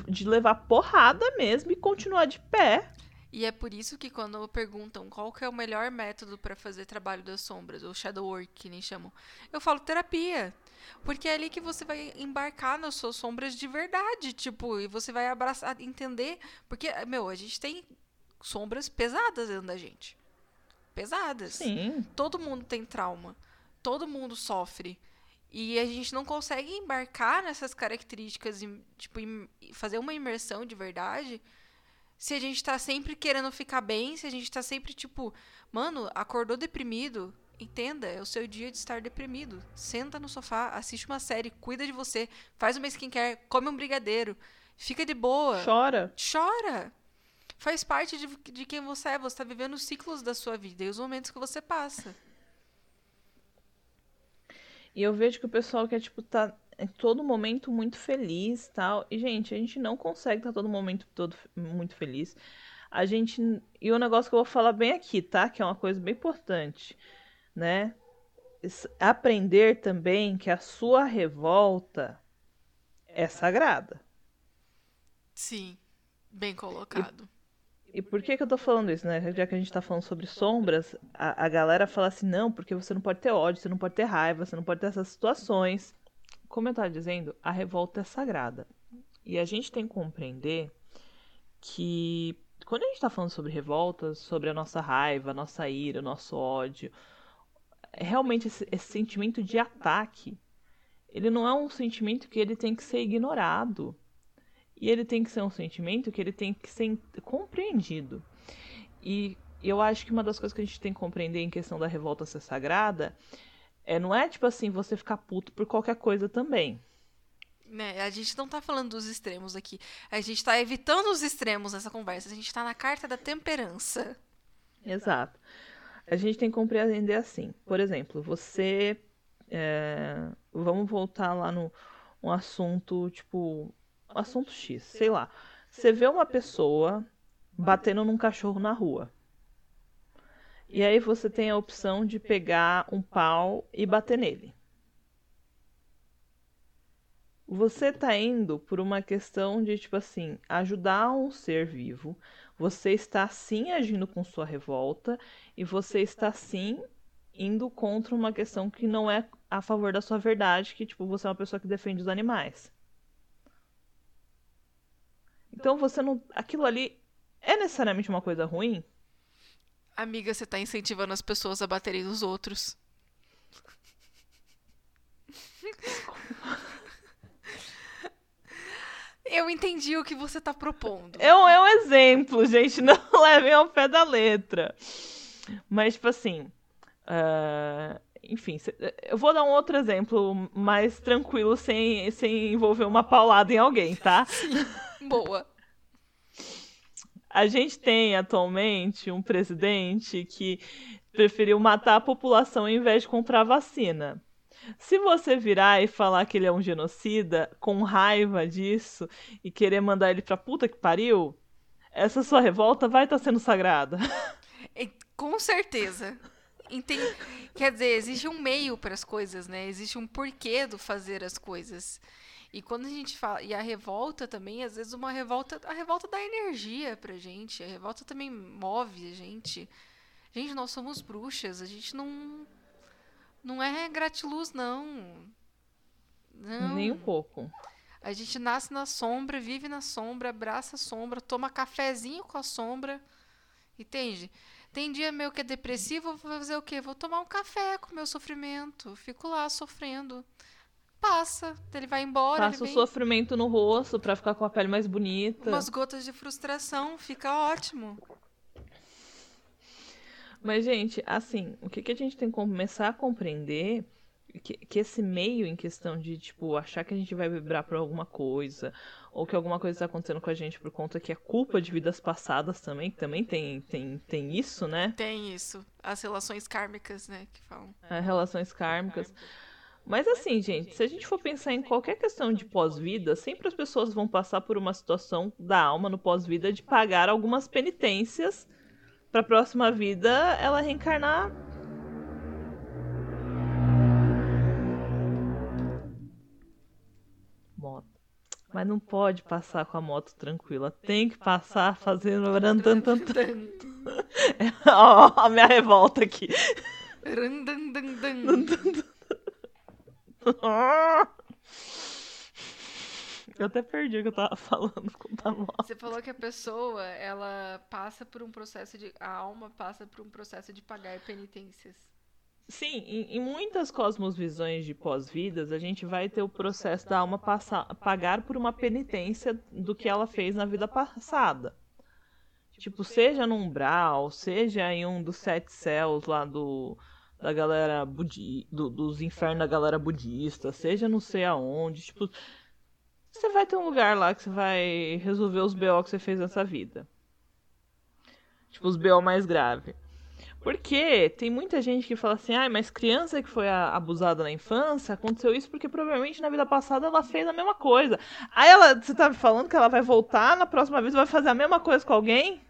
S2: de levar porrada mesmo e continuar de pé.
S1: E é por isso que quando perguntam qual que é o melhor método para fazer trabalho das sombras, ou shadow work, que nem chamam, eu falo terapia. Porque é ali que você vai embarcar nas suas sombras de verdade, tipo, e você vai abraçar, entender. Porque, meu, a gente tem sombras pesadas dentro da gente. Pesadas.
S2: Sim.
S1: Todo mundo tem trauma. Todo mundo sofre. E a gente não consegue embarcar nessas características e, tipo, fazer uma imersão de verdade se a gente tá sempre querendo ficar bem, se a gente tá sempre, tipo, mano, acordou deprimido. Entenda, é o seu dia de estar deprimido. Senta no sofá, assiste uma série, cuida de você, faz uma skincare, come um brigadeiro, fica de boa.
S2: Chora.
S1: Chora. Faz parte de, de quem você é. Você tá vivendo os ciclos da sua vida e os momentos que você passa.
S2: E eu vejo que o pessoal quer, tipo, tá em todo momento muito feliz tal. E, gente, a gente não consegue estar todo momento todo muito feliz. A gente. E o negócio que eu vou falar bem aqui, tá? Que é uma coisa bem importante, né? Aprender também que a sua revolta é sagrada.
S1: Sim, bem colocado.
S2: E por que que eu tô falando isso, né? Já que a gente tá falando sobre sombras, a, a galera fala assim, não, porque você não pode ter ódio, você não pode ter raiva, você não pode ter essas situações. Como eu tava dizendo, a revolta é sagrada. E a gente tem que compreender que quando a gente tá falando sobre revoltas, sobre a nossa raiva, a nossa ira, o nosso ódio, realmente esse, esse sentimento de ataque, ele não é um sentimento que ele tem que ser ignorado. E ele tem que ser um sentimento que ele tem que ser compreendido. E eu acho que uma das coisas que a gente tem que compreender em questão da revolta ser sagrada é não é tipo assim você ficar puto por qualquer coisa também.
S1: Né? A gente não tá falando dos extremos aqui. A gente tá evitando os extremos nessa conversa. A gente tá na carta da temperança.
S2: Exato. A gente tem que compreender assim. Por exemplo, você. é, Vamos voltar lá no um assunto, tipo. Um assunto X, sei lá. Você vê uma pessoa batendo num cachorro na rua. E aí você tem a opção de pegar um pau e bater nele. Você tá indo por uma questão de, tipo assim, ajudar um ser vivo. Você está sim agindo com sua revolta e você está sim indo contra uma questão que não é a favor da sua verdade, que tipo, você é uma pessoa que defende os animais. Então você não, aquilo ali é necessariamente uma coisa ruim?
S1: Amiga, você tá incentivando as pessoas a baterem nos outros. Eu entendi o que você tá propondo.
S2: É um, é um exemplo, gente, não levem ao pé da letra. Mas, tipo assim. ah, enfim, eu vou dar um outro exemplo mais tranquilo, sem, sem envolver uma paulada em alguém, tá?
S1: Boa.
S2: A gente tem atualmente um presidente que preferiu matar a população ao invés de comprar vacina. Se você virar e falar que ele é um genocida, com raiva disso, e querer mandar ele pra puta que pariu, essa sua revolta vai estar sendo sagrada.
S1: E- Com certeza. Enten- Quer dizer, existe um meio para as coisas, né? Existe um porquê do fazer as coisas. E quando a gente fala. E a revolta também, às vezes, uma revolta. A revolta dá energia pra gente. A revolta também move a gente. Gente, nós somos bruxas. A gente não. Não é gratiluz, não. Não.
S2: Nem um pouco.
S1: A gente nasce na sombra, vive na sombra, abraça a sombra, toma cafezinho com a sombra. Entende? Tem dia meu que é depressivo, vou fazer o quê? Vou tomar um café com o meu sofrimento. Fico lá sofrendo. Passa, ele vai embora,
S2: Passa o
S1: vem
S2: sofrimento no rosto pra ficar com a pele mais bonita.
S1: umas gotas de frustração, fica ótimo.
S2: Mas, gente, assim, o que, que a gente tem que começar a compreender que, que esse meio em questão de, tipo, achar que a gente vai vibrar por alguma coisa, ou que alguma coisa está acontecendo com a gente por conta que é culpa de vidas passadas também, que também tem, tem, tem isso, né?
S1: Tem isso. As relações kármicas, né, que falam.
S2: É, relações kármicas. Mas assim, gente, se a gente for pensar em qualquer questão de pós-vida, sempre as pessoas vão passar por uma situação da alma no pós-vida de pagar algumas penitências para a próxima vida ela reencarnar. Moto. Mas não pode passar com a moto tranquila. Tem que passar fazendo. Ó, a minha revolta aqui. Eu até perdi o que eu tava falando com a moto.
S1: Você falou que a pessoa, ela passa por um processo de. A alma passa por um processo de pagar penitências.
S2: Sim, em, em muitas cosmovisões de pós-vidas, a gente vai ter o processo da alma passar, pagar por uma penitência do que ela fez na vida passada. Tipo, seja no umbral, seja em um dos sete céus lá do da galera budi do, dos infernos da galera budista, seja não sei aonde, tipo, você vai ter um lugar lá que você vai resolver os BO que você fez nessa vida. Tipo, os BO mais graves. Porque tem muita gente que fala assim, ah, mas criança que foi abusada na infância, aconteceu isso porque provavelmente na vida passada ela fez a mesma coisa. Aí ela, você tá falando que ela vai voltar na próxima vez vai fazer a mesma coisa com alguém?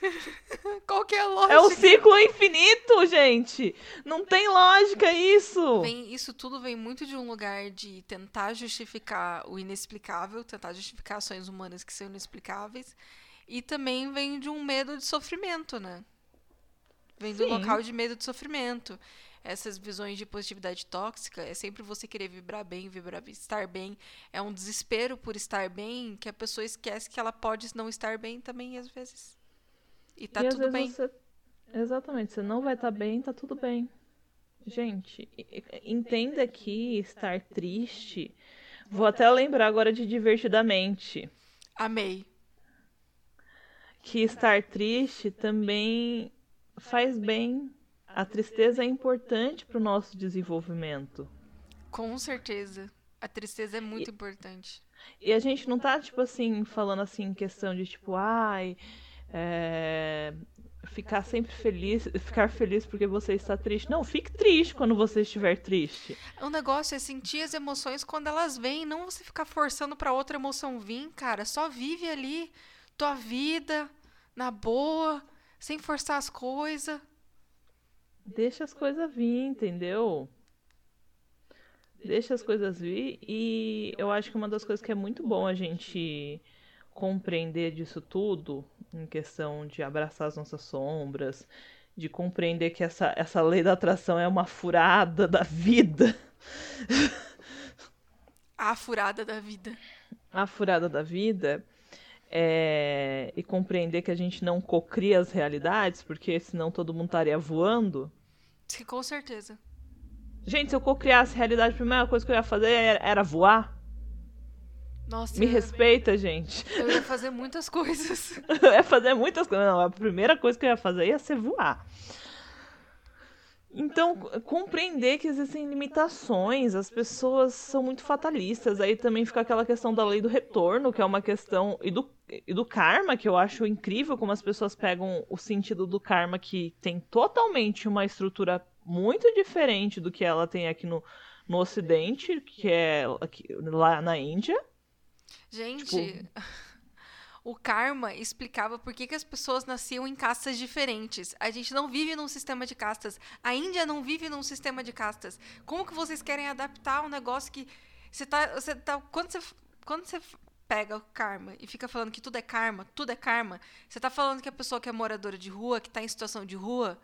S1: Qual que é a lógica?
S2: É o ciclo infinito, gente. Não tem lógica isso.
S1: Vem, isso tudo vem muito de um lugar de tentar justificar o inexplicável, tentar justificar ações humanas que são inexplicáveis, e também vem de um medo de sofrimento, né? Vem do local de medo de sofrimento. Essas visões de positividade tóxica é sempre você querer vibrar bem, vibrar estar bem. É um desespero por estar bem que a pessoa esquece que ela pode não estar bem também às vezes. E tá
S2: e
S1: tudo bem.
S2: Você... Exatamente, você não vai estar tá bem, tá tudo bem. Gente, entenda que estar triste. Vou até lembrar agora de divertidamente.
S1: Amei.
S2: Que estar triste também faz bem. A tristeza é importante para o nosso desenvolvimento.
S1: Com certeza. A tristeza é muito e, importante.
S2: E a gente não tá, tipo assim, falando assim, em questão de tipo, ai. É, ficar sempre feliz, ficar feliz porque você está triste. Não, fique triste quando você estiver triste.
S1: O negócio é sentir as emoções quando elas vêm, não você ficar forçando para outra emoção vir, cara. Só vive ali tua vida na boa, sem forçar as coisas.
S2: Deixa as coisas vir, entendeu? Deixa as coisas vir e eu acho que uma das coisas que é muito bom a gente compreender disso tudo, em questão de abraçar as nossas sombras, de compreender que essa, essa lei da atração é uma furada da vida.
S1: A furada da vida.
S2: A furada da vida é, e compreender que a gente não cocria as realidades, porque senão todo mundo estaria voando.
S1: Sim, com certeza.
S2: Gente, se eu cocriasse a realidade, a primeira coisa que eu ia fazer era, era voar.
S1: Nossa,
S2: Me respeita, gente.
S1: Eu ia fazer muitas coisas.
S2: eu ia fazer muitas coisas. Não, a primeira coisa que eu ia fazer ia ser voar. Então, compreender que existem limitações, as pessoas são muito fatalistas. Aí também fica aquela questão da lei do retorno, que é uma questão. E do, e do karma, que eu acho incrível como as pessoas pegam o sentido do karma, que tem totalmente uma estrutura muito diferente do que ela tem aqui no, no Ocidente, que é aqui, lá na Índia.
S1: Gente. Tipo o karma explicava por que, que as pessoas nasciam em castas diferentes. A gente não vive num sistema de castas. A Índia não vive num sistema de castas. Como que vocês querem adaptar um negócio que você tá, você tá quando você quando você pega o karma e fica falando que tudo é karma, tudo é karma, você tá falando que a pessoa que é moradora de rua, que tá em situação de rua,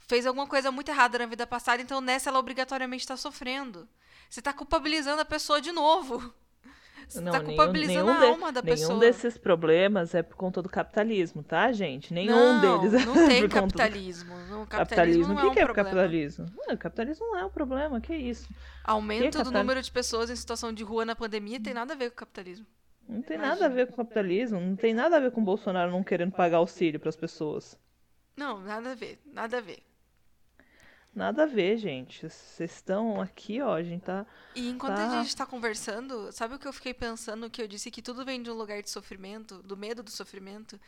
S1: fez alguma coisa muito errada na vida passada, então nessa ela obrigatoriamente está sofrendo. Você está culpabilizando a pessoa de novo. Você não, tá culpabilizando nenhum, nenhum a alma da
S2: nenhum
S1: pessoa.
S2: Nenhum desses problemas é por conta do capitalismo, tá, gente? Nenhum
S1: não,
S2: deles é
S1: não tem capitalismo. Do... capitalismo.
S2: O que, é, que é capitalismo? Não, capitalismo não é um problema, que isso?
S1: Aumento é do número de pessoas em situação de rua na pandemia tem nada a ver com o capitalismo.
S2: Não tem Imagina. nada a ver com o capitalismo, não tem nada a ver com o Bolsonaro não querendo pagar auxílio para as pessoas.
S1: Não, nada a ver, nada a ver.
S2: Nada a ver, gente. Vocês estão aqui, ó, a gente tá.
S1: E enquanto
S2: tá...
S1: a gente tá conversando, sabe o que eu fiquei pensando? Que eu disse que tudo vem de um lugar de sofrimento, do medo do sofrimento.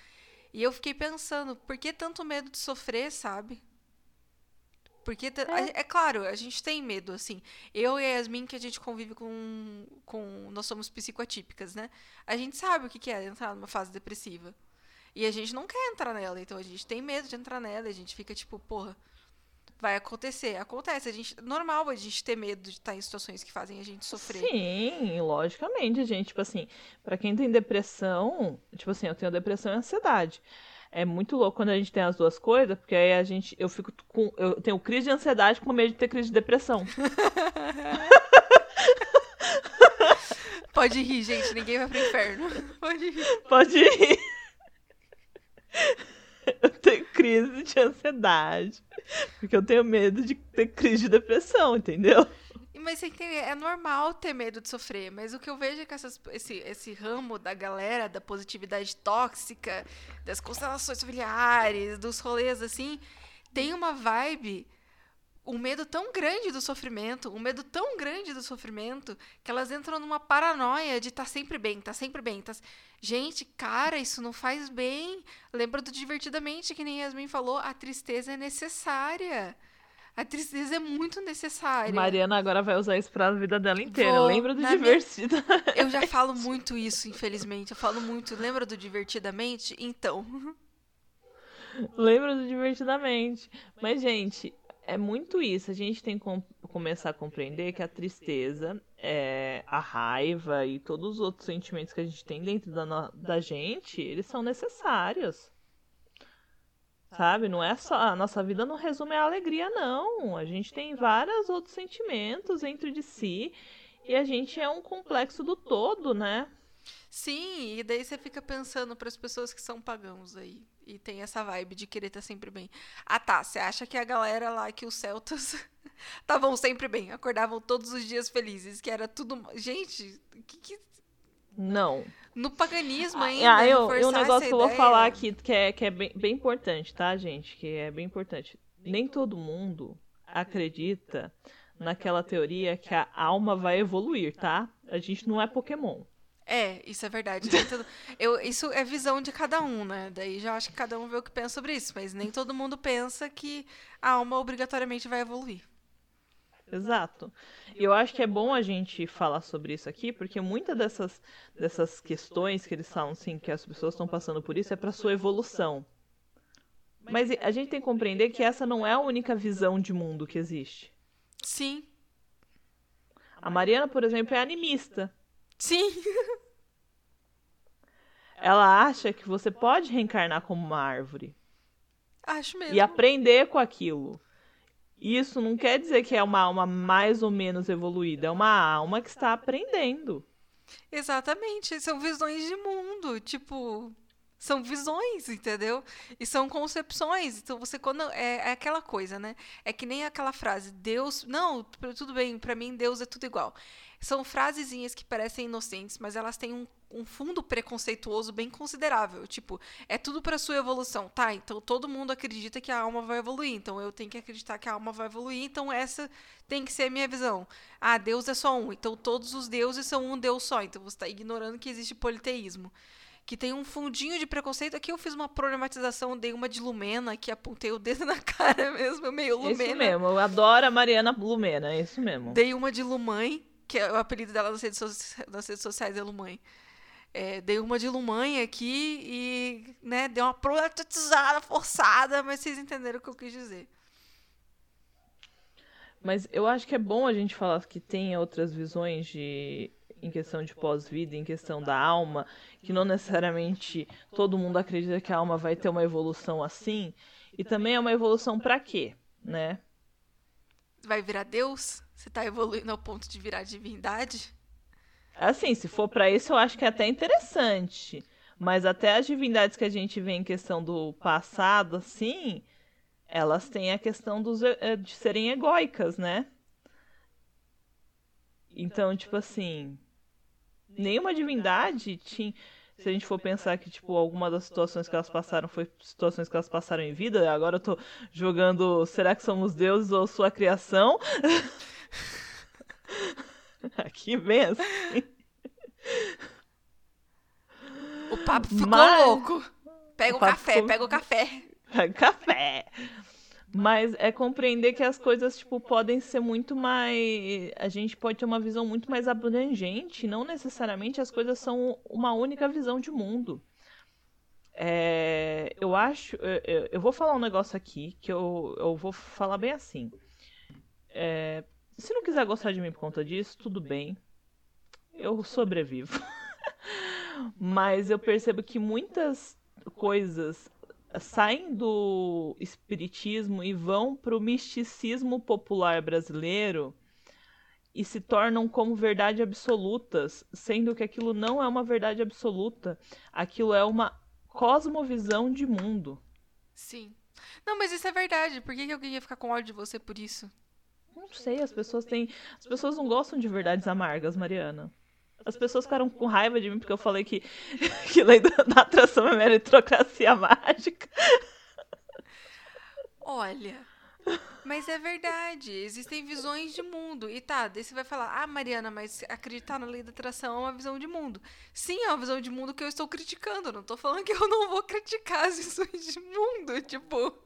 S1: E eu fiquei pensando, por que tanto medo de sofrer, sabe? Porque, é. é. claro, a gente tem medo, assim. Eu e a Yasmin, que a gente convive com, com. Nós somos psicoatípicas, né? A gente sabe o que é entrar numa fase depressiva. E a gente não quer entrar nela, então a gente tem medo de entrar nela. A gente fica tipo, porra vai acontecer. Acontece, a gente normal a gente ter medo de estar em situações que fazem a gente sofrer.
S2: Sim, logicamente, gente, tipo assim, para quem tem depressão, tipo assim, eu tenho depressão e ansiedade. É muito louco quando a gente tem as duas coisas, porque aí a gente eu fico com eu tenho crise de ansiedade com medo de ter crise de depressão.
S1: Pode rir, gente. Ninguém vai pro inferno. Pode rir.
S2: Pode rir. Crise de ansiedade. Porque eu tenho medo de ter crise de depressão, entendeu?
S1: Mas você entende, é normal ter medo de sofrer, mas o que eu vejo é que essas, esse, esse ramo da galera, da positividade tóxica, das constelações familiares, dos rolês assim, tem uma vibe, um medo tão grande do sofrimento, um medo tão grande do sofrimento, que elas entram numa paranoia de tá sempre bem, tá sempre bem. Tá... Gente, cara, isso não faz bem. Lembra do Divertidamente, que nem Yasmin falou, a tristeza é necessária. A tristeza é muito necessária.
S2: Mariana agora vai usar isso pra vida dela inteira. Vou, Lembra do Divertidamente?
S1: Minha... Eu já falo muito isso, infelizmente. Eu falo muito. Lembra do Divertidamente? Então.
S2: Lembra do Divertidamente. Mas, gente, é muito isso. A gente tem que com começar a compreender que a tristeza, é, a raiva e todos os outros sentimentos que a gente tem dentro da, da gente, eles são necessários. Sabe? Não é só. A nossa vida não resume a alegria, não. A gente tem vários outros sentimentos dentro de si. E a gente é um complexo do todo, né?
S1: Sim, e daí você fica pensando para as pessoas que são pagãos aí. E tem essa vibe de querer estar tá sempre bem. Ah tá, você acha que a galera lá, que os celtas estavam sempre bem, acordavam todos os dias felizes, que era tudo. Gente, que, que
S2: não.
S1: No paganismo ah, ainda. Ah,
S2: eu, eu um negócio que eu vou falar aqui que é, que é bem, bem importante, tá, gente? Que é bem importante. Nem todo mundo acredita naquela teoria que a alma vai evoluir, tá? A gente não é Pokémon.
S1: É, isso é verdade. eu, isso é visão de cada um, né? Daí já acho que cada um vê o que pensa sobre isso, mas nem todo mundo pensa que a alma obrigatoriamente vai evoluir.
S2: Exato. E eu acho que é bom a gente falar sobre isso aqui, porque muitas dessas, dessas questões que eles falam, assim, que as pessoas estão passando por isso, é para sua evolução. Mas a gente tem que compreender que essa não é a única visão de mundo que existe.
S1: Sim.
S2: A Mariana, por exemplo, é animista.
S1: Sim.
S2: Ela acha que você pode reencarnar como uma árvore.
S1: Acho mesmo.
S2: E aprender com aquilo. Isso não quer dizer que é uma alma mais ou menos evoluída, é uma alma que está aprendendo.
S1: Exatamente, são visões de mundo, tipo, são visões, entendeu? E são concepções. Então você quando é, é, aquela coisa, né? É que nem aquela frase, Deus, não, tudo bem, para mim Deus é tudo igual. São frasezinhas que parecem inocentes, mas elas têm um, um fundo preconceituoso bem considerável. Tipo, é tudo para sua evolução. Tá, então todo mundo acredita que a alma vai evoluir. Então eu tenho que acreditar que a alma vai evoluir. Então essa tem que ser a minha visão. Ah, Deus é só um. Então todos os deuses são um Deus só. Então você está ignorando que existe politeísmo que tem um fundinho de preconceito. Aqui eu fiz uma problematização, dei uma de Lumena, que apontei o dedo na cara mesmo, meio Lumena.
S2: Isso mesmo, eu adoro a Mariana Lumena, é isso mesmo.
S1: Dei uma de Lumãe, que é o apelido dela nas redes, so nas redes sociais é Lumãe. É, dei uma de Lumãe aqui e, né, deu uma problematizada forçada, mas vocês entenderam o que eu quis dizer.
S2: Mas eu acho que é bom a gente falar que tem outras visões de em questão de pós-vida, em questão da alma, que não necessariamente todo mundo acredita que a alma vai ter uma evolução assim, e também é uma evolução para quê, né?
S1: Vai virar Deus? Você tá evoluindo ao ponto de virar divindade?
S2: Assim, se for para isso, eu acho que é até interessante. Mas até as divindades que a gente vê em questão do passado, assim, elas têm a questão dos, eh, de serem egóicas, né? Então, tipo assim, nenhuma divindade tinha. Se a gente for pensar que, tipo, alguma das situações que elas passaram foi situações que elas passaram em vida, agora eu tô jogando será que somos deuses ou sua criação? Aqui vem assim.
S1: O papo ficou Mas... louco. Pega o, o café, ficou... pega o café.
S2: Pega o café. Mas é compreender que as coisas, tipo, podem ser muito mais. A gente pode ter uma visão muito mais abrangente. Não necessariamente as coisas são uma única visão de mundo. É, eu acho. Eu, eu, vou falar um negócio aqui que eu, eu vou falar bem assim. É, se não quiser gostar de mim por conta disso, tudo bem. Eu sobrevivo. Mas eu percebo que muitas coisas saem do espiritismo e vão para o misticismo popular brasileiro e se tornam como verdade absolutas, sendo que aquilo não é uma verdade absoluta, aquilo é uma cosmovisão de mundo.
S1: Sim. Não, mas isso é verdade. Por que, que alguém ia ficar com ódio de você por isso?
S2: Não sei, as pessoas têm. As pessoas não gostam de verdades amargas, Mariana. As pessoas ficaram com raiva de mim porque eu falei que, que lei da atração é meritocracia mágica.
S1: Olha, mas é verdade. Existem visões de mundo. E tá, daí você vai falar, ah, Mariana, mas acreditar na lei da atração é uma visão de mundo. Sim, é uma visão de mundo que eu estou criticando. não tô falando que eu não vou criticar as visões de mundo. Tipo.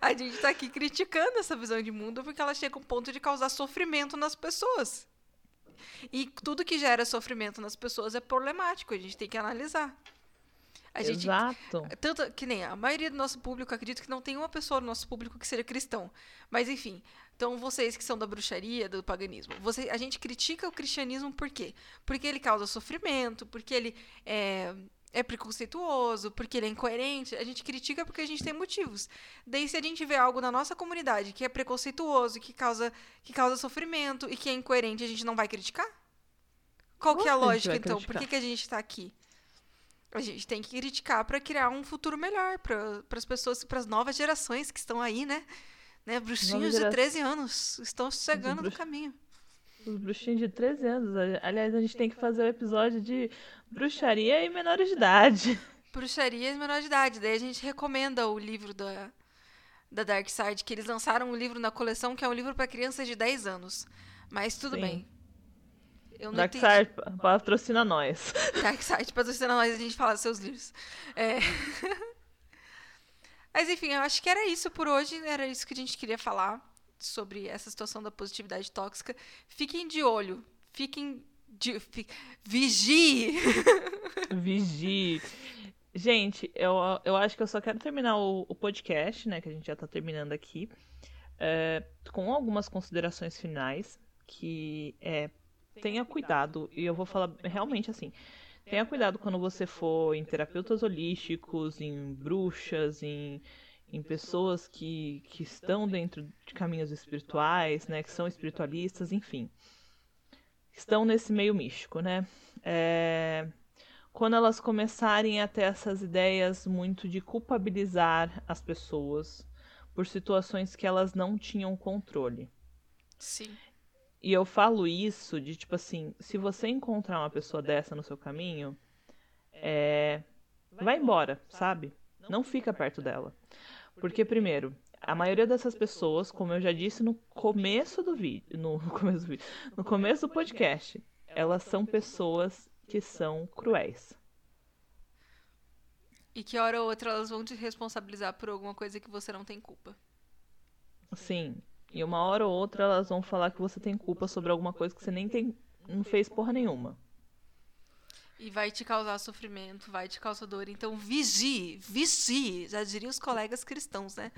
S1: A gente tá aqui criticando essa visão de mundo porque ela chega a um ponto de causar sofrimento nas pessoas. E tudo que gera sofrimento nas pessoas é problemático, a gente tem que analisar. A gente,
S2: Exato.
S1: Tanto que nem a maioria do nosso público, acredito que não tem uma pessoa no nosso público que seja cristão. Mas enfim, então vocês que são da bruxaria, do paganismo, você, a gente critica o cristianismo por quê? Porque ele causa sofrimento, porque ele é, é preconceituoso, porque ele é incoerente. A gente critica porque a gente tem motivos. Daí se a gente vê algo na nossa comunidade que é preconceituoso, que causa, que causa sofrimento e que é incoerente, a gente não vai criticar? Qual que é a lógica, então? Por que, que a gente está aqui? a gente tem que criticar para criar um futuro melhor para as pessoas, para as novas gerações que estão aí, né? né? Bruxinhos de 13 anos estão chegando no caminho.
S2: Os bruxinhos de 13 anos. Aliás, a gente tem que fazer o um episódio de bruxaria e menores de idade.
S1: Bruxaria e menores de idade. Daí a gente recomenda o livro da, da Dark Side, que eles lançaram um livro na coleção que é um livro para crianças de 10 anos. Mas tudo Sim. bem.
S2: Eu não Darkseid patrocina nós.
S1: Darkseid patrocina nós a gente fala dos seus livros. É... Mas enfim, eu acho que era isso por hoje. Era isso que a gente queria falar sobre essa situação da positividade tóxica. Fiquem de olho. Fiquem de. Vigie!
S2: Vigie. Gente, eu, eu acho que eu só quero terminar o, o podcast, né? Que a gente já tá terminando aqui. É, com algumas considerações finais. Que é tenha cuidado, e eu vou falar realmente assim, tenha cuidado quando você for em terapeutas holísticos, em bruxas, em, em pessoas que, que estão dentro de caminhos espirituais, né, que são espiritualistas, enfim. Estão nesse meio místico, né? É, quando elas começarem a ter essas ideias muito de culpabilizar as pessoas por situações que elas não tinham controle.
S1: Sim.
S2: E eu falo isso de tipo assim, se você encontrar uma pessoa dessa no seu caminho, é... vai embora, sabe? Não fica perto dela. Porque, primeiro, a maioria dessas pessoas, como eu já disse no começo do vídeo, no começo do vídeo, no começo do podcast, elas são pessoas que são cruéis.
S1: E que hora ou outra elas vão te responsabilizar por alguma coisa que você não tem culpa.
S2: Sim, e uma hora ou outra elas vão falar que você tem culpa sobre alguma coisa que você nem tem, não fez porra nenhuma.
S1: E vai te causar sofrimento, vai te causar dor. Então vigie, vigie. Já diria os colegas cristãos, né?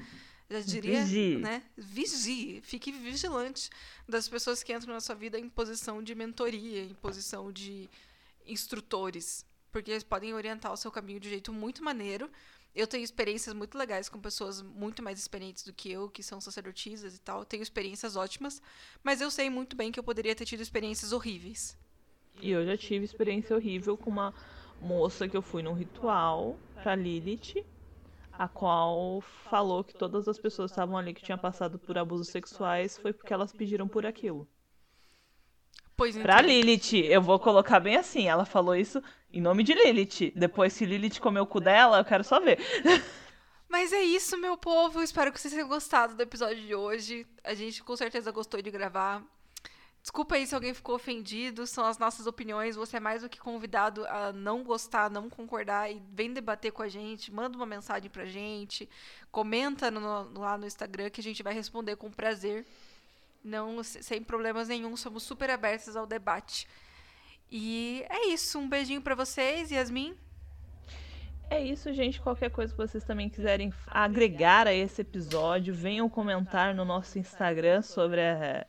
S1: Já diria, vigie. né? Vigie, fique vigilante das pessoas que entram na sua vida em posição de mentoria, em posição de instrutores, porque eles podem orientar o seu caminho de um jeito muito maneiro eu tenho experiências muito legais com pessoas muito mais experientes do que eu, que são sacerdotisas e tal. tenho experiências ótimas, mas eu sei muito bem que eu poderia ter tido experiências horríveis.
S2: E eu já tive experiência horrível com uma moça que eu fui num ritual pra Lilith, a qual falou que todas as pessoas que estavam ali que tinham passado por abusos sexuais foi porque elas pediram por aquilo.
S1: Pois então.
S2: Pra Lilith, eu vou colocar bem assim. Ela falou isso em nome de Lilith. Depois, se Lilith comeu o cu dela, eu quero só ver.
S1: Mas é isso, meu povo. Espero que vocês tenham gostado do episódio de hoje. A gente com certeza gostou de gravar. Desculpa aí se alguém ficou ofendido, são as nossas opiniões. Você é mais do que convidado a não gostar, não concordar e vem debater com a gente. Manda uma mensagem pra gente, comenta no, lá no Instagram que a gente vai responder com prazer. Não, sem problemas nenhum, somos super abertos ao debate. E é isso, um beijinho para vocês, Yasmin.
S2: É isso, gente. Qualquer coisa que vocês também quiserem agregar a esse episódio, venham comentar no nosso Instagram sobre a,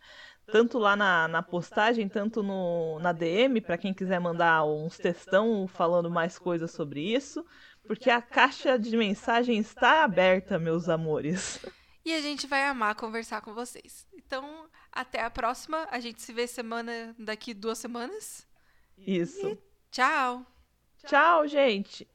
S2: tanto lá na, na postagem, tanto no, na DM, para quem quiser mandar uns textão falando mais coisas sobre isso, porque a caixa de mensagem está aberta, meus amores.
S1: E a gente vai amar conversar com vocês. Então, até a próxima. A gente se vê semana daqui duas semanas.
S2: Isso.
S1: E tchau.
S2: Tchau, gente.